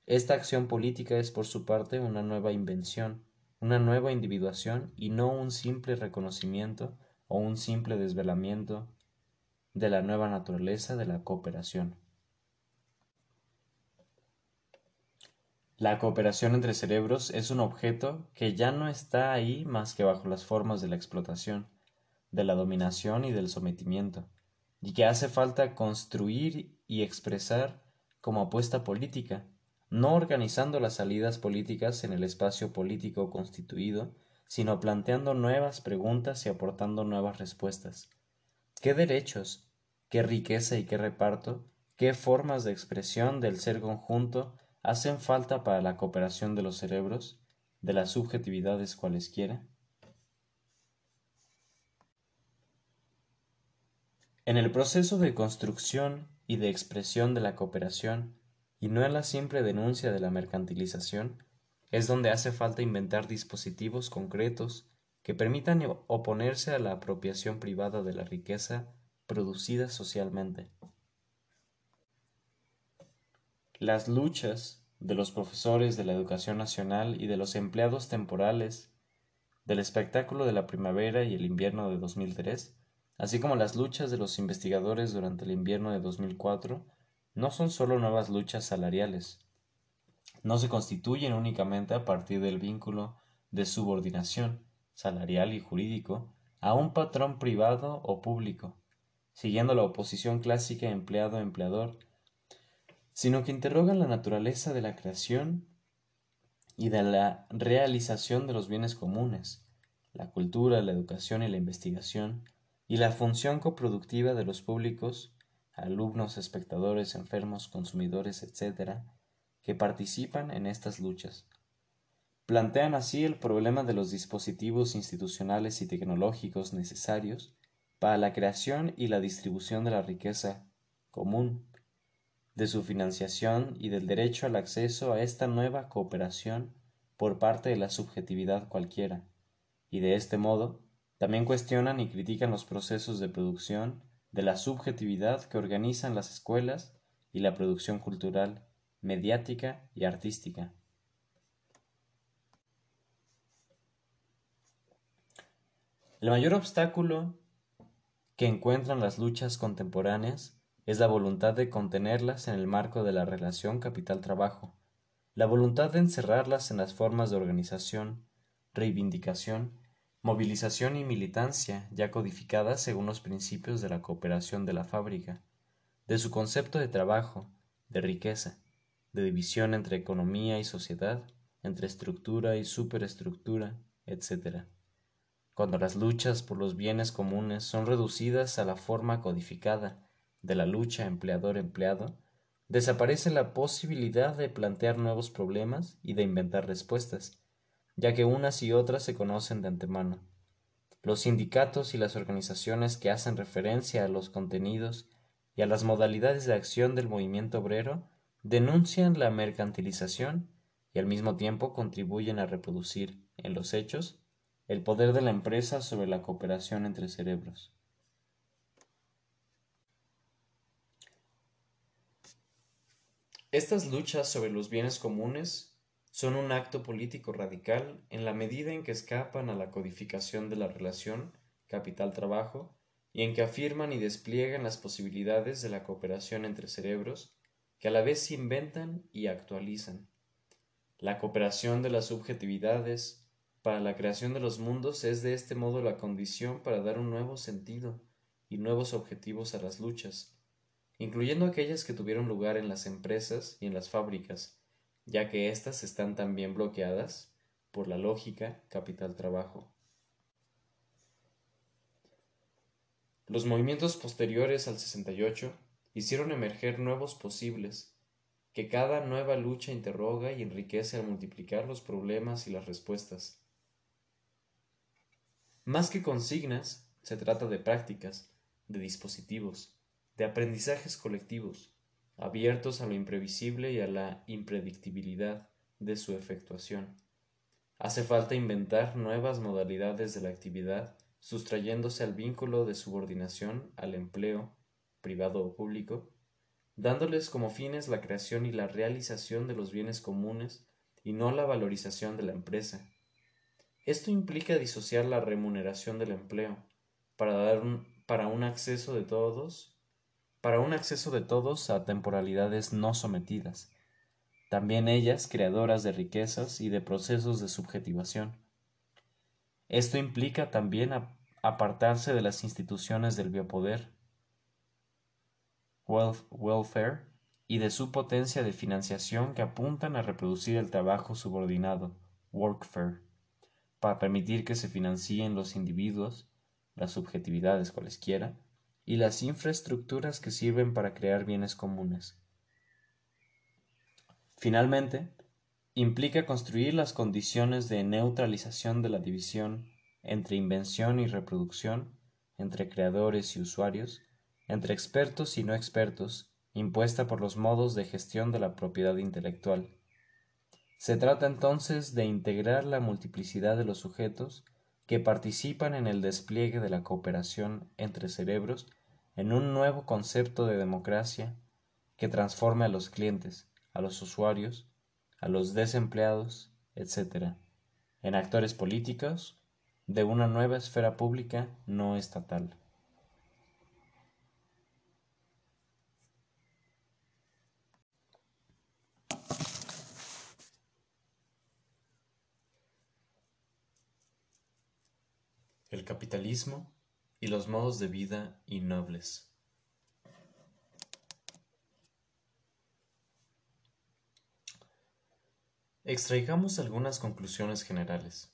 Esta acción política es por su parte una nueva invención, una nueva individuación y no un simple reconocimiento o un simple desvelamiento de la nueva naturaleza de la cooperación. La cooperación entre cerebros es un objeto que ya no está ahí más que bajo las formas de la explotación, de la dominación y del sometimiento, y que hace falta construir y expresar como apuesta política, no organizando las salidas políticas en el espacio político constituido, sino planteando nuevas preguntas y aportando nuevas respuestas. ¿Qué derechos, qué riqueza y qué reparto, qué formas de expresión del ser conjunto hacen falta para la cooperación de los cerebros, de las subjetividades cualesquiera? En el proceso de construcción y de expresión de la cooperación, y no en la simple denuncia de la mercantilización, es donde hace falta inventar dispositivos concretos que permitan oponerse a la apropiación privada de la riqueza producida socialmente. Las luchas de los profesores de la educación nacional y de los empleados temporales del espectáculo de la primavera y el invierno de 2003, así como las luchas de los investigadores durante el invierno de 2004, no son solo nuevas luchas salariales. No se constituyen únicamente a partir del vínculo de subordinación salarial y jurídico a un patrón privado o público, siguiendo la oposición clásica empleado-empleador, sino que interrogan la naturaleza de la creación y de la realización de los bienes comunes, la cultura, la educación y la investigación, y la función coproductiva de los públicos, alumnos, espectadores, enfermos, consumidores, etc., que participan en estas luchas. Plantean así el problema de los dispositivos institucionales y tecnológicos necesarios para la creación y la distribución de la riqueza común, de su financiación y del derecho al acceso a esta nueva cooperación por parte de la subjetividad cualquiera, y de este modo también cuestionan y critican los procesos de producción de la subjetividad que organizan las escuelas y la producción cultural, mediática y artística. El mayor obstáculo que encuentran las luchas contemporáneas es la voluntad de contenerlas en el marco de la relación capital-trabajo, la voluntad de encerrarlas en las formas de organización, reivindicación, movilización y militancia ya codificadas según los principios de la cooperación de la fábrica, de su concepto de trabajo, de riqueza, de división entre economía y sociedad, entre estructura y superestructura, etc. Cuando las luchas por los bienes comunes son reducidas a la forma codificada, de la lucha empleador-empleado, desaparece la posibilidad de plantear nuevos problemas y de inventar respuestas, ya que unas y otras se conocen de antemano. Los sindicatos y las organizaciones que hacen referencia a los contenidos y a las modalidades de acción del movimiento obrero denuncian la mercantilización y al mismo tiempo contribuyen a reproducir, en los hechos, el poder de la empresa sobre la cooperación entre cerebros. Estas luchas sobre los bienes comunes son un acto político radical en la medida en que escapan a la codificación de la relación capital-trabajo y en que afirman y despliegan las posibilidades de la cooperación entre cerebros que a la vez se inventan y actualizan. La cooperación de las subjetividades para la creación de los mundos es de este modo la condición para dar un nuevo sentido y nuevos objetivos a las luchas incluyendo aquellas que tuvieron lugar en las empresas y en las fábricas, ya que éstas están también bloqueadas por la lógica capital-trabajo. Los movimientos posteriores al 68 hicieron emerger nuevos posibles, que cada nueva lucha interroga y enriquece al multiplicar los problemas y las respuestas. Más que consignas, se trata de prácticas, de dispositivos, de aprendizajes colectivos, abiertos a lo imprevisible y a la impredictibilidad de su efectuación. Hace falta inventar nuevas modalidades de la actividad, sustrayéndose al vínculo de subordinación al empleo, privado o público, dándoles como fines la creación y la realización de los bienes comunes y no la valorización de la empresa. Esto implica disociar la remuneración del empleo, para dar para un acceso de todos para un acceso de todos a temporalidades no sometidas, también ellas creadoras de riquezas y de procesos de subjetivación. Esto implica también apartarse de las instituciones del biopoder, welfare, y de su potencia de financiación que apuntan a reproducir el trabajo subordinado, workfare, para permitir que se financien los individuos, las subjetividades cualesquiera, y las infraestructuras que sirven para crear bienes comunes. Finalmente, implica construir las condiciones de neutralización de la división entre invención y reproducción, entre creadores y usuarios, entre expertos y no expertos, impuesta por los modos de gestión de la propiedad intelectual. Se trata entonces de integrar la multiplicidad de los sujetos que participan en el despliegue de la cooperación entre cerebros en un nuevo concepto de democracia que transforme a los clientes, a los usuarios, a los desempleados, etc., en actores políticos de una nueva esfera pública no estatal. El capitalismo y los modos de vida innobles. Extraigamos algunas conclusiones generales.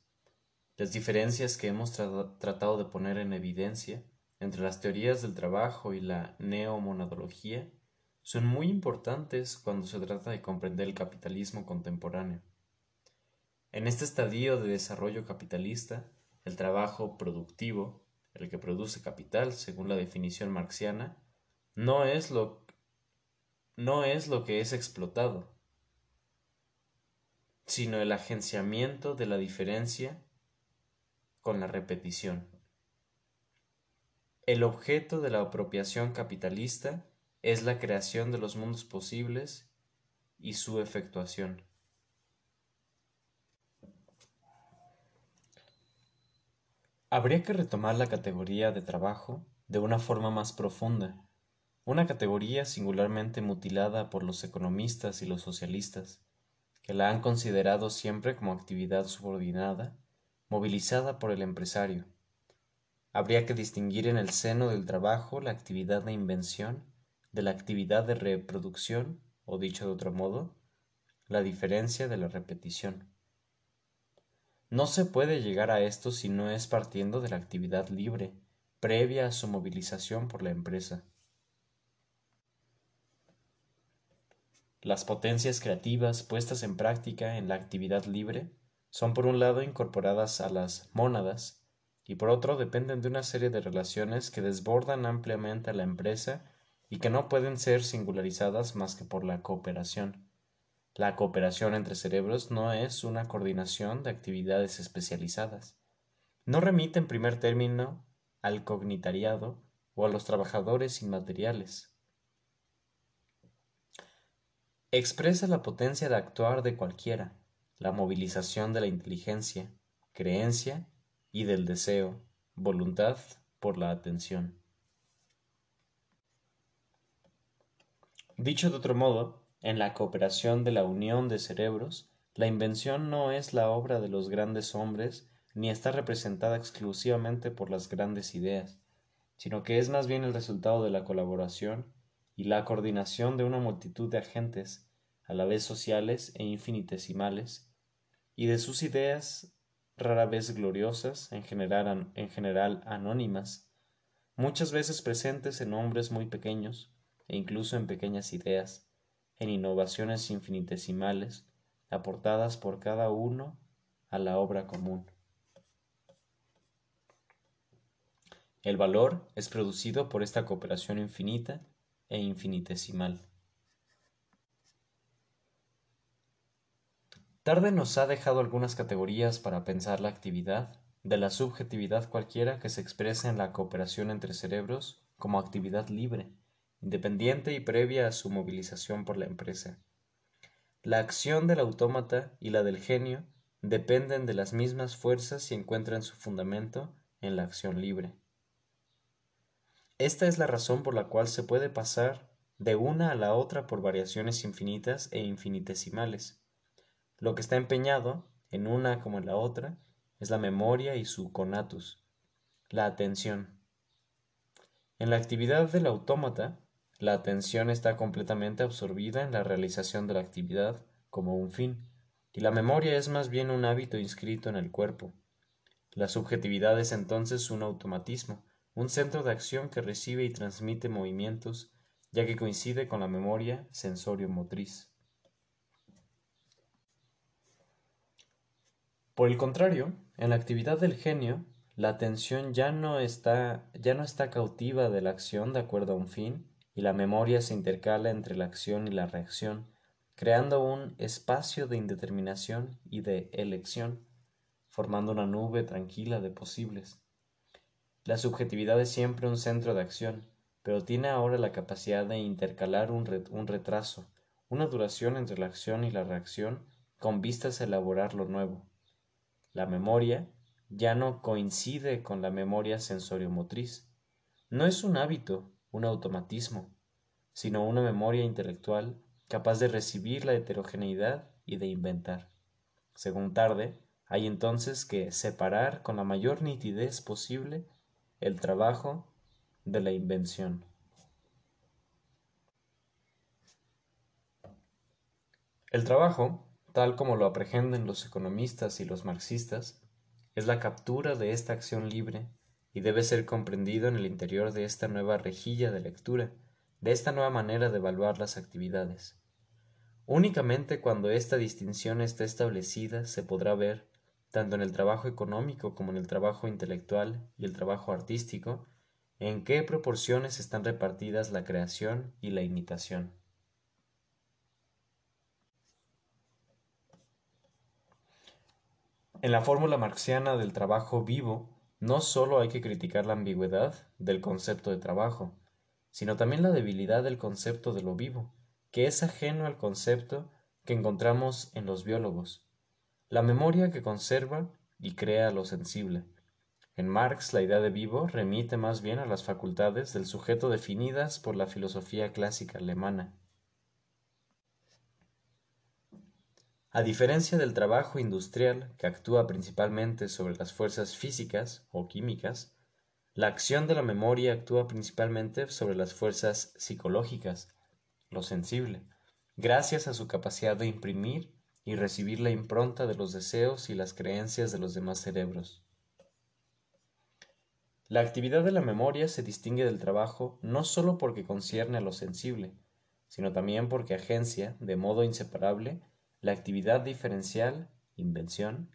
Las diferencias que hemos tratado de poner en evidencia entre las teorías del trabajo y la neomonadología son muy importantes cuando se trata de comprender el capitalismo contemporáneo. En este estadio de desarrollo capitalista, el trabajo productivo, el que produce capital según la definición marxiana, no es lo, no es lo que es explotado, sino el agenciamiento de la diferencia con la repetición. El objeto de la apropiación capitalista es la creación de los mundos posibles y su efectuación. Habría que retomar la categoría de trabajo de una forma más profunda, una categoría singularmente mutilada por los economistas y los socialistas, que la han considerado siempre como actividad subordinada, movilizada por el empresario. Habría que distinguir en el seno del trabajo la actividad de invención de la actividad de reproducción, o dicho de otro modo, la diferencia de la repetición. No se puede llegar a esto si no es partiendo de la actividad libre, previa a su movilización por la empresa. Las potencias creativas puestas en práctica en la actividad libre son por un lado incorporadas a las mónadas y por otro dependen de una serie de relaciones que desbordan ampliamente a la empresa y que no pueden ser singularizadas más que por la cooperación. La cooperación entre cerebros no es una coordinación de actividades especializadas. No remite en primer término al cognitariado o a los trabajadores inmateriales expresa la potencia de actuar de cualquiera, la movilización de la inteligencia, creencia y del deseo, voluntad por la atención. Dicho de otro modo, en la cooperación de la unión de cerebros, la invención no es la obra de los grandes hombres ni está representada exclusivamente por las grandes ideas, sino que es más bien el resultado de la colaboración y la coordinación de una multitud de agentes, a la vez sociales e infinitesimales, y de sus ideas rara vez gloriosas, en general, en general anónimas, muchas veces presentes en hombres muy pequeños, e incluso en pequeñas ideas, en innovaciones infinitesimales, aportadas por cada uno a la obra común. El valor es producido por esta cooperación infinita e infinitesimal. Tarde nos ha dejado algunas categorías para pensar la actividad, de la subjetividad cualquiera que se expresa en la cooperación entre cerebros como actividad libre, independiente y previa a su movilización por la empresa. La acción del autómata y la del genio dependen de las mismas fuerzas y encuentran su fundamento en la acción libre. Esta es la razón por la cual se puede pasar de una a la otra por variaciones infinitas e infinitesimales. Lo que está empeñado, en una como en la otra, es la memoria y su conatus, la atención. En la actividad del autómata, la atención está completamente absorbida en la realización de la actividad como un fin, y la memoria es más bien un hábito inscrito en el cuerpo. La subjetividad es entonces un automatismo, un centro de acción que recibe y transmite movimientos, ya que coincide con la memoria sensorio-motriz. Por el contrario, en la actividad del genio, la atención ya no está, ya no está cautiva de la acción de acuerdo a un fin, y la memoria se intercala entre la acción y la reacción, creando un espacio de indeterminación y de elección, formando una nube tranquila de posibles. La subjetividad es siempre un centro de acción, pero tiene ahora la capacidad de intercalar un, retraso, una duración entre la acción y la reacción con vistas a elaborar lo nuevo. La memoria, ya no coincide con la memoria sensoriomotriz. No es un hábito, un automatismo, sino una memoria intelectual capaz de recibir la heterogeneidad y de inventar. Según Tarde, hay entonces que separar con la mayor nitidez posible el trabajo de la invención. El trabajo, tal como lo aprehenden los economistas y los marxistas, es la captura de esta acción libre y debe ser comprendido en el interior de esta nueva rejilla de lectura, de esta nueva manera de evaluar las actividades. Únicamente cuando esta distinción esté establecida se podrá ver, tanto en el trabajo económico como en el trabajo intelectual y el trabajo artístico, en qué proporciones están repartidas la creación y la imitación. En la fórmula marxiana del trabajo vivo, no sólo hay que criticar la ambigüedad del concepto de trabajo, sino también la debilidad del concepto de lo vivo, que es ajeno al concepto que encontramos en los biólogos, la memoria que conserva y crea lo sensible. En Marx la idea de vivo remite más bien a las facultades del sujeto definidas por la filosofía clásica alemana. A diferencia del trabajo industrial, que actúa principalmente sobre las fuerzas físicas o químicas, la acción de la memoria actúa principalmente sobre las fuerzas psicológicas, lo sensible, gracias a su capacidad de imprimir y recibir la impronta de los deseos y las creencias de los demás cerebros. La actividad de la memoria se distingue del trabajo no sólo porque concierne a lo sensible, sino también porque agencia, de modo inseparable, la actividad diferencial, invención,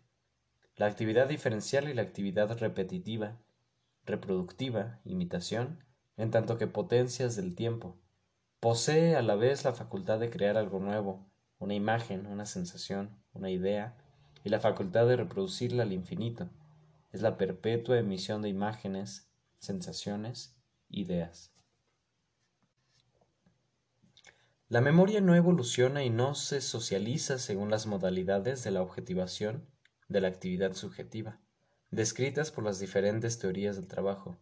la actividad diferencial y la actividad repetitiva, reproductiva, imitación, en tanto que potencias del tiempo. Posee a la vez la facultad de crear algo nuevo, una imagen, una sensación, una idea, y la facultad de reproducirla al infinito. Es la perpetua emisión de imágenes, sensaciones, ideas. La memoria no evoluciona y no se socializa según las modalidades de la objetivación de la actividad subjetiva, descritas por las diferentes teorías del trabajo.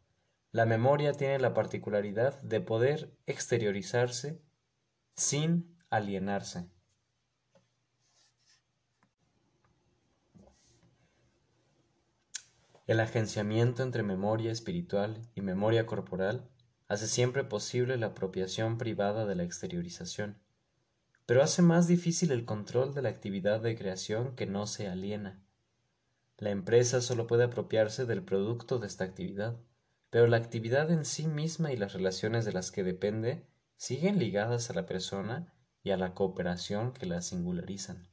La memoria tiene la particularidad de poder exteriorizarse sin alienarse. El agenciamiento entre memoria espiritual y memoria corporal hace siempre posible la apropiación privada de la exteriorización, pero hace más difícil el control de la actividad de creación que no se aliena. La empresa solo puede apropiarse del producto de esta actividad, pero la actividad en sí misma y las relaciones de las que depende siguen ligadas a la persona y a la cooperación que la singularizan.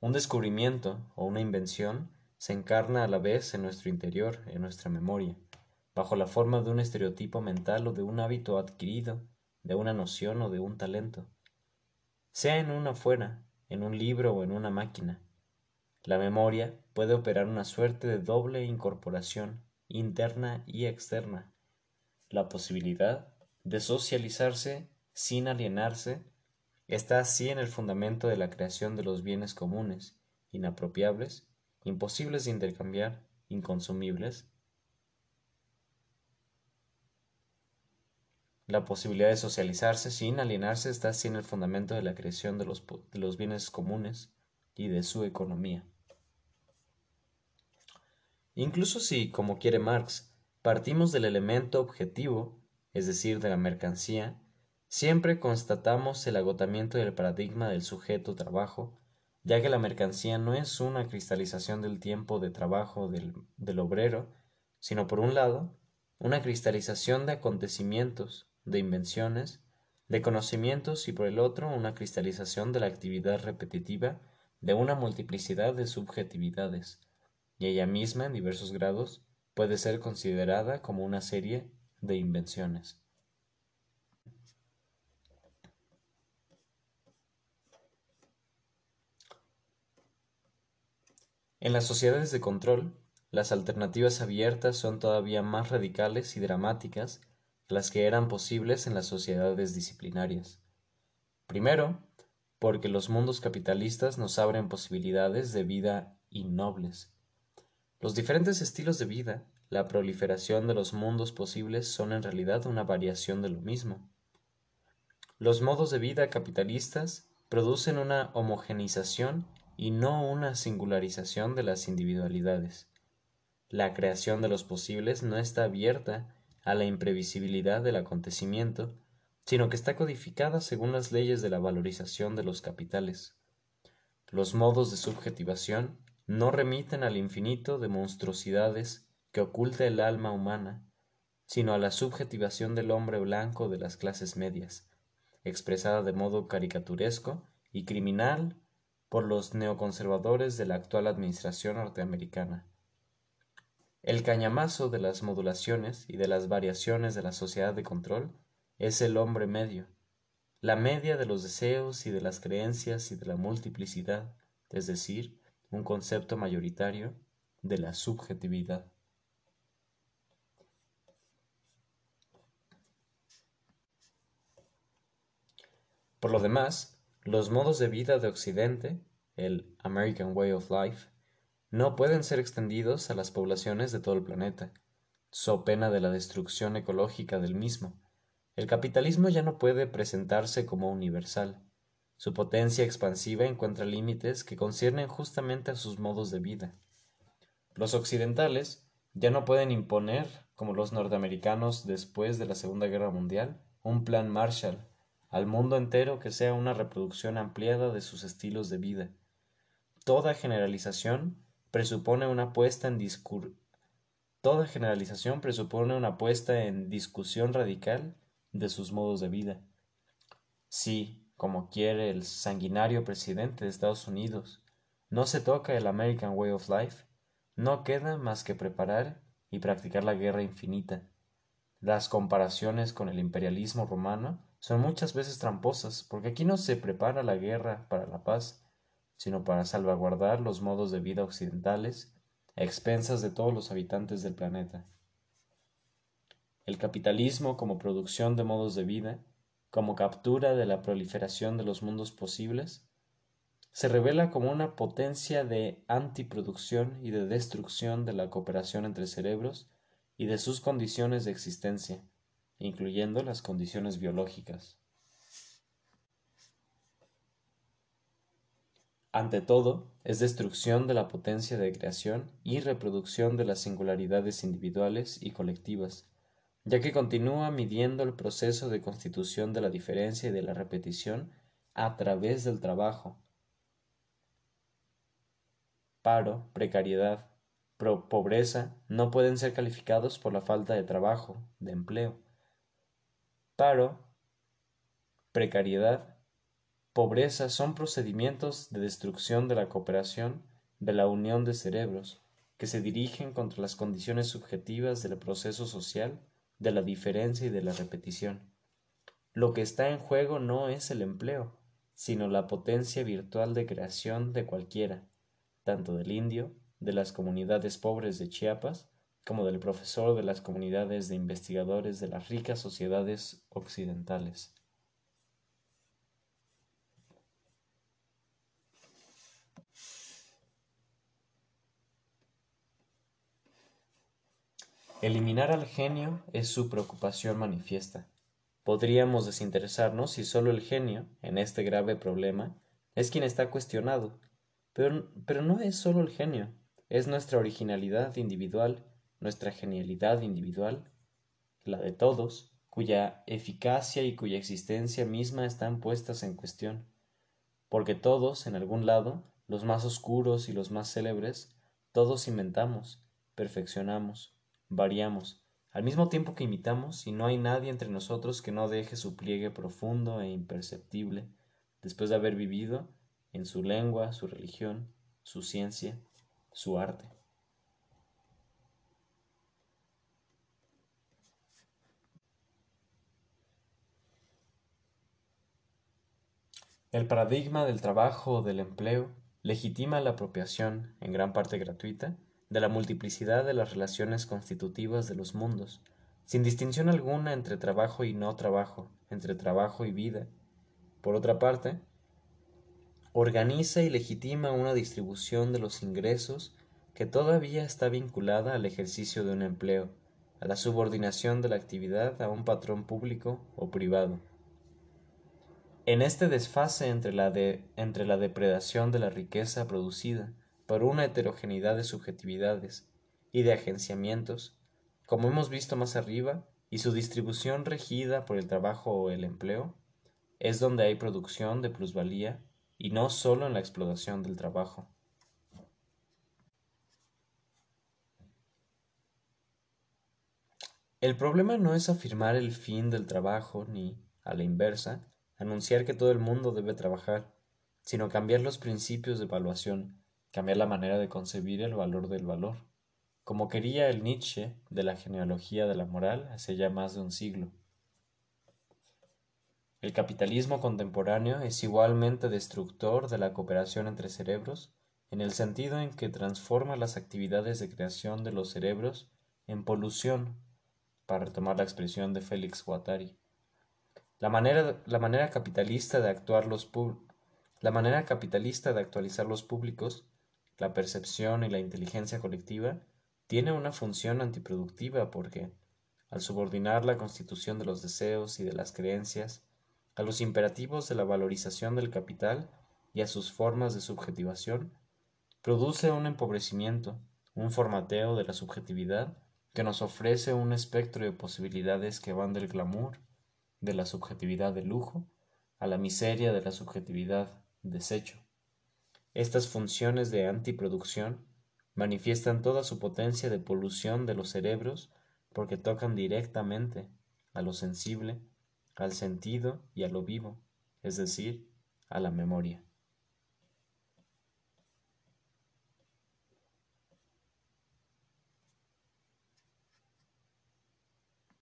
Un descubrimiento o una invención se encarna a la vez en nuestro interior, en nuestra memoria, bajo la forma de un estereotipo mental o de un hábito adquirido, de una noción o de un talento, sea en una fuera, en un libro o en una máquina. La memoria puede operar una suerte de doble incorporación, interna y externa, la posibilidad de socializarse sin alienarse está así en el fundamento de la creación de los bienes comunes, inapropiables imposibles de intercambiar, inconsumibles. La posibilidad de socializarse sin alienarse está en el fundamento de la creación de los bienes comunes y de su economía. Incluso si, como quiere Marx, partimos del elemento objetivo, es decir, de la mercancía, siempre constatamos el agotamiento del paradigma del sujeto trabajo ya que la mercancía no es una cristalización del tiempo de trabajo del, del obrero, sino por un lado, una cristalización de acontecimientos, de invenciones, de conocimientos y por el otro una cristalización de la actividad repetitiva de una multiplicidad de subjetividades, y ella misma en diversos grados puede ser considerada como una serie de invenciones. En las sociedades de control, las alternativas abiertas son todavía más radicales y dramáticas que las que eran posibles en las sociedades disciplinarias. Primero, porque los mundos capitalistas nos abren posibilidades de vida innobles. Los diferentes estilos de vida, la proliferación de los mundos posibles son en realidad una variación de lo mismo. Los modos de vida capitalistas producen una homogenización y no una singularización de las individualidades. La creación de los posibles no está abierta a la imprevisibilidad del acontecimiento, sino que está codificada según las leyes de la valorización de los capitales. Los modos de subjetivación no remiten al infinito de monstruosidades que oculta el alma humana, sino a la subjetivación del hombre blanco de las clases medias, expresada de modo caricaturesco y criminal por los neoconservadores de la actual administración norteamericana. El cañamazo de las modulaciones y de las variaciones de la sociedad de control es el hombre medio, la media de los deseos y de las creencias y de la multiplicidad, es decir, un concepto mayoritario de la subjetividad. Por lo demás, los modos de vida de Occidente, el American Way of Life, no pueden ser extendidos a las poblaciones de todo el planeta, so pena de la destrucción ecológica del mismo, el capitalismo ya no puede presentarse como universal. Su potencia expansiva encuentra límites que conciernen justamente a sus modos de vida. Los occidentales ya no pueden imponer, como los norteamericanos después de la Segunda Guerra Mundial, un plan Marshall al mundo entero que sea una reproducción ampliada de sus estilos de vida. Toda generalización presupone una puesta en Toda generalización presupone una puesta en discusión radical de sus modos de vida. Si, como quiere el sanguinario presidente de Estados Unidos, no se toca el American Way of Life, no queda más que preparar y practicar la guerra infinita. Las comparaciones con el imperialismo romano son muchas veces tramposas, porque aquí no se prepara la guerra para la paz, sino para salvaguardar los modos de vida occidentales a expensas de todos los habitantes del planeta. El capitalismo como producción de modos de vida, como captura de la proliferación de los mundos posibles, se revela como una potencia de antiproducción y de destrucción de la cooperación entre cerebros y de sus condiciones de existencia, incluyendo las condiciones biológicas. Ante todo, es destrucción de la potencia de creación y reproducción de las singularidades individuales y colectivas, ya que continúa midiendo el proceso de constitución de la diferencia y de la repetición a través del trabajo. Paro, precariedad, pobreza no pueden ser calificados por la falta de trabajo, de empleo. Paro, precariedad, pobreza son procedimientos de destrucción de la cooperación, de la unión de cerebros, que se dirigen contra las condiciones subjetivas del proceso social de la diferencia y de la repetición. Lo que está en juego no es el empleo, sino la potencia virtual de creación de cualquiera, tanto del indio, de las comunidades pobres de Chiapas, como del profesor de las comunidades de investigadores de las ricas sociedades occidentales. Eliminar al genio es su preocupación manifiesta. Podríamos desinteresarnos si solo el genio, en este grave problema, es quien está cuestionado. Pero, pero no es solo el genio, es nuestra originalidad individual, nuestra genialidad individual, la de todos, cuya eficacia y cuya existencia misma están puestas en cuestión. Porque todos, en algún lado, los más oscuros y los más célebres, todos inventamos, perfeccionamos, variamos, al mismo tiempo que imitamos, y no hay nadie entre nosotros que no deje su pliegue profundo e imperceptible, después de haber vivido en su lengua, su religión, su ciencia, su arte. El paradigma del trabajo o del empleo legitima la apropiación, en gran parte gratuita, de la multiplicidad de las relaciones constitutivas de los mundos, sin distinción alguna entre trabajo y no trabajo, entre trabajo y vida. Por otra parte, organiza y legitima una distribución de los ingresos que todavía está vinculada al ejercicio de un empleo, a la subordinación de la actividad a un patrón público o privado. En este desfase entre la, entre la depredación de la riqueza producida por una heterogeneidad de subjetividades y de agenciamientos, como hemos visto más arriba, y su distribución regida por el trabajo o el empleo, es donde hay producción de plusvalía y no solo en la explotación del trabajo. El problema no es afirmar el fin del trabajo ni, a la inversa, anunciar que todo el mundo debe trabajar, sino cambiar los principios de evaluación, cambiar la manera de concebir el valor del valor, como quería el Nietzsche de la genealogía de la moral hace ya más de un siglo. El capitalismo contemporáneo es igualmente destructor de la cooperación entre cerebros, en el sentido en que transforma las actividades de creación de los cerebros en polución para retomar la expresión de Félix Guattari. La manera, la manera capitalista de actuar los la manera capitalista de actualizar los públicos, la percepción y la inteligencia colectiva tiene una función antiproductiva porque, al subordinar la constitución de los deseos y de las creencias a los imperativos de la valorización del capital y a sus formas de subjetivación, produce un empobrecimiento, un formateo de la subjetividad que nos ofrece un espectro de posibilidades que van del glamour, de la subjetividad de lujo, a la miseria de la subjetividad desecho. Estas funciones de antiproducción manifiestan toda su potencia de polución de los cerebros porque tocan directamente a lo sensible, al sentido y a lo vivo, es decir, a la memoria.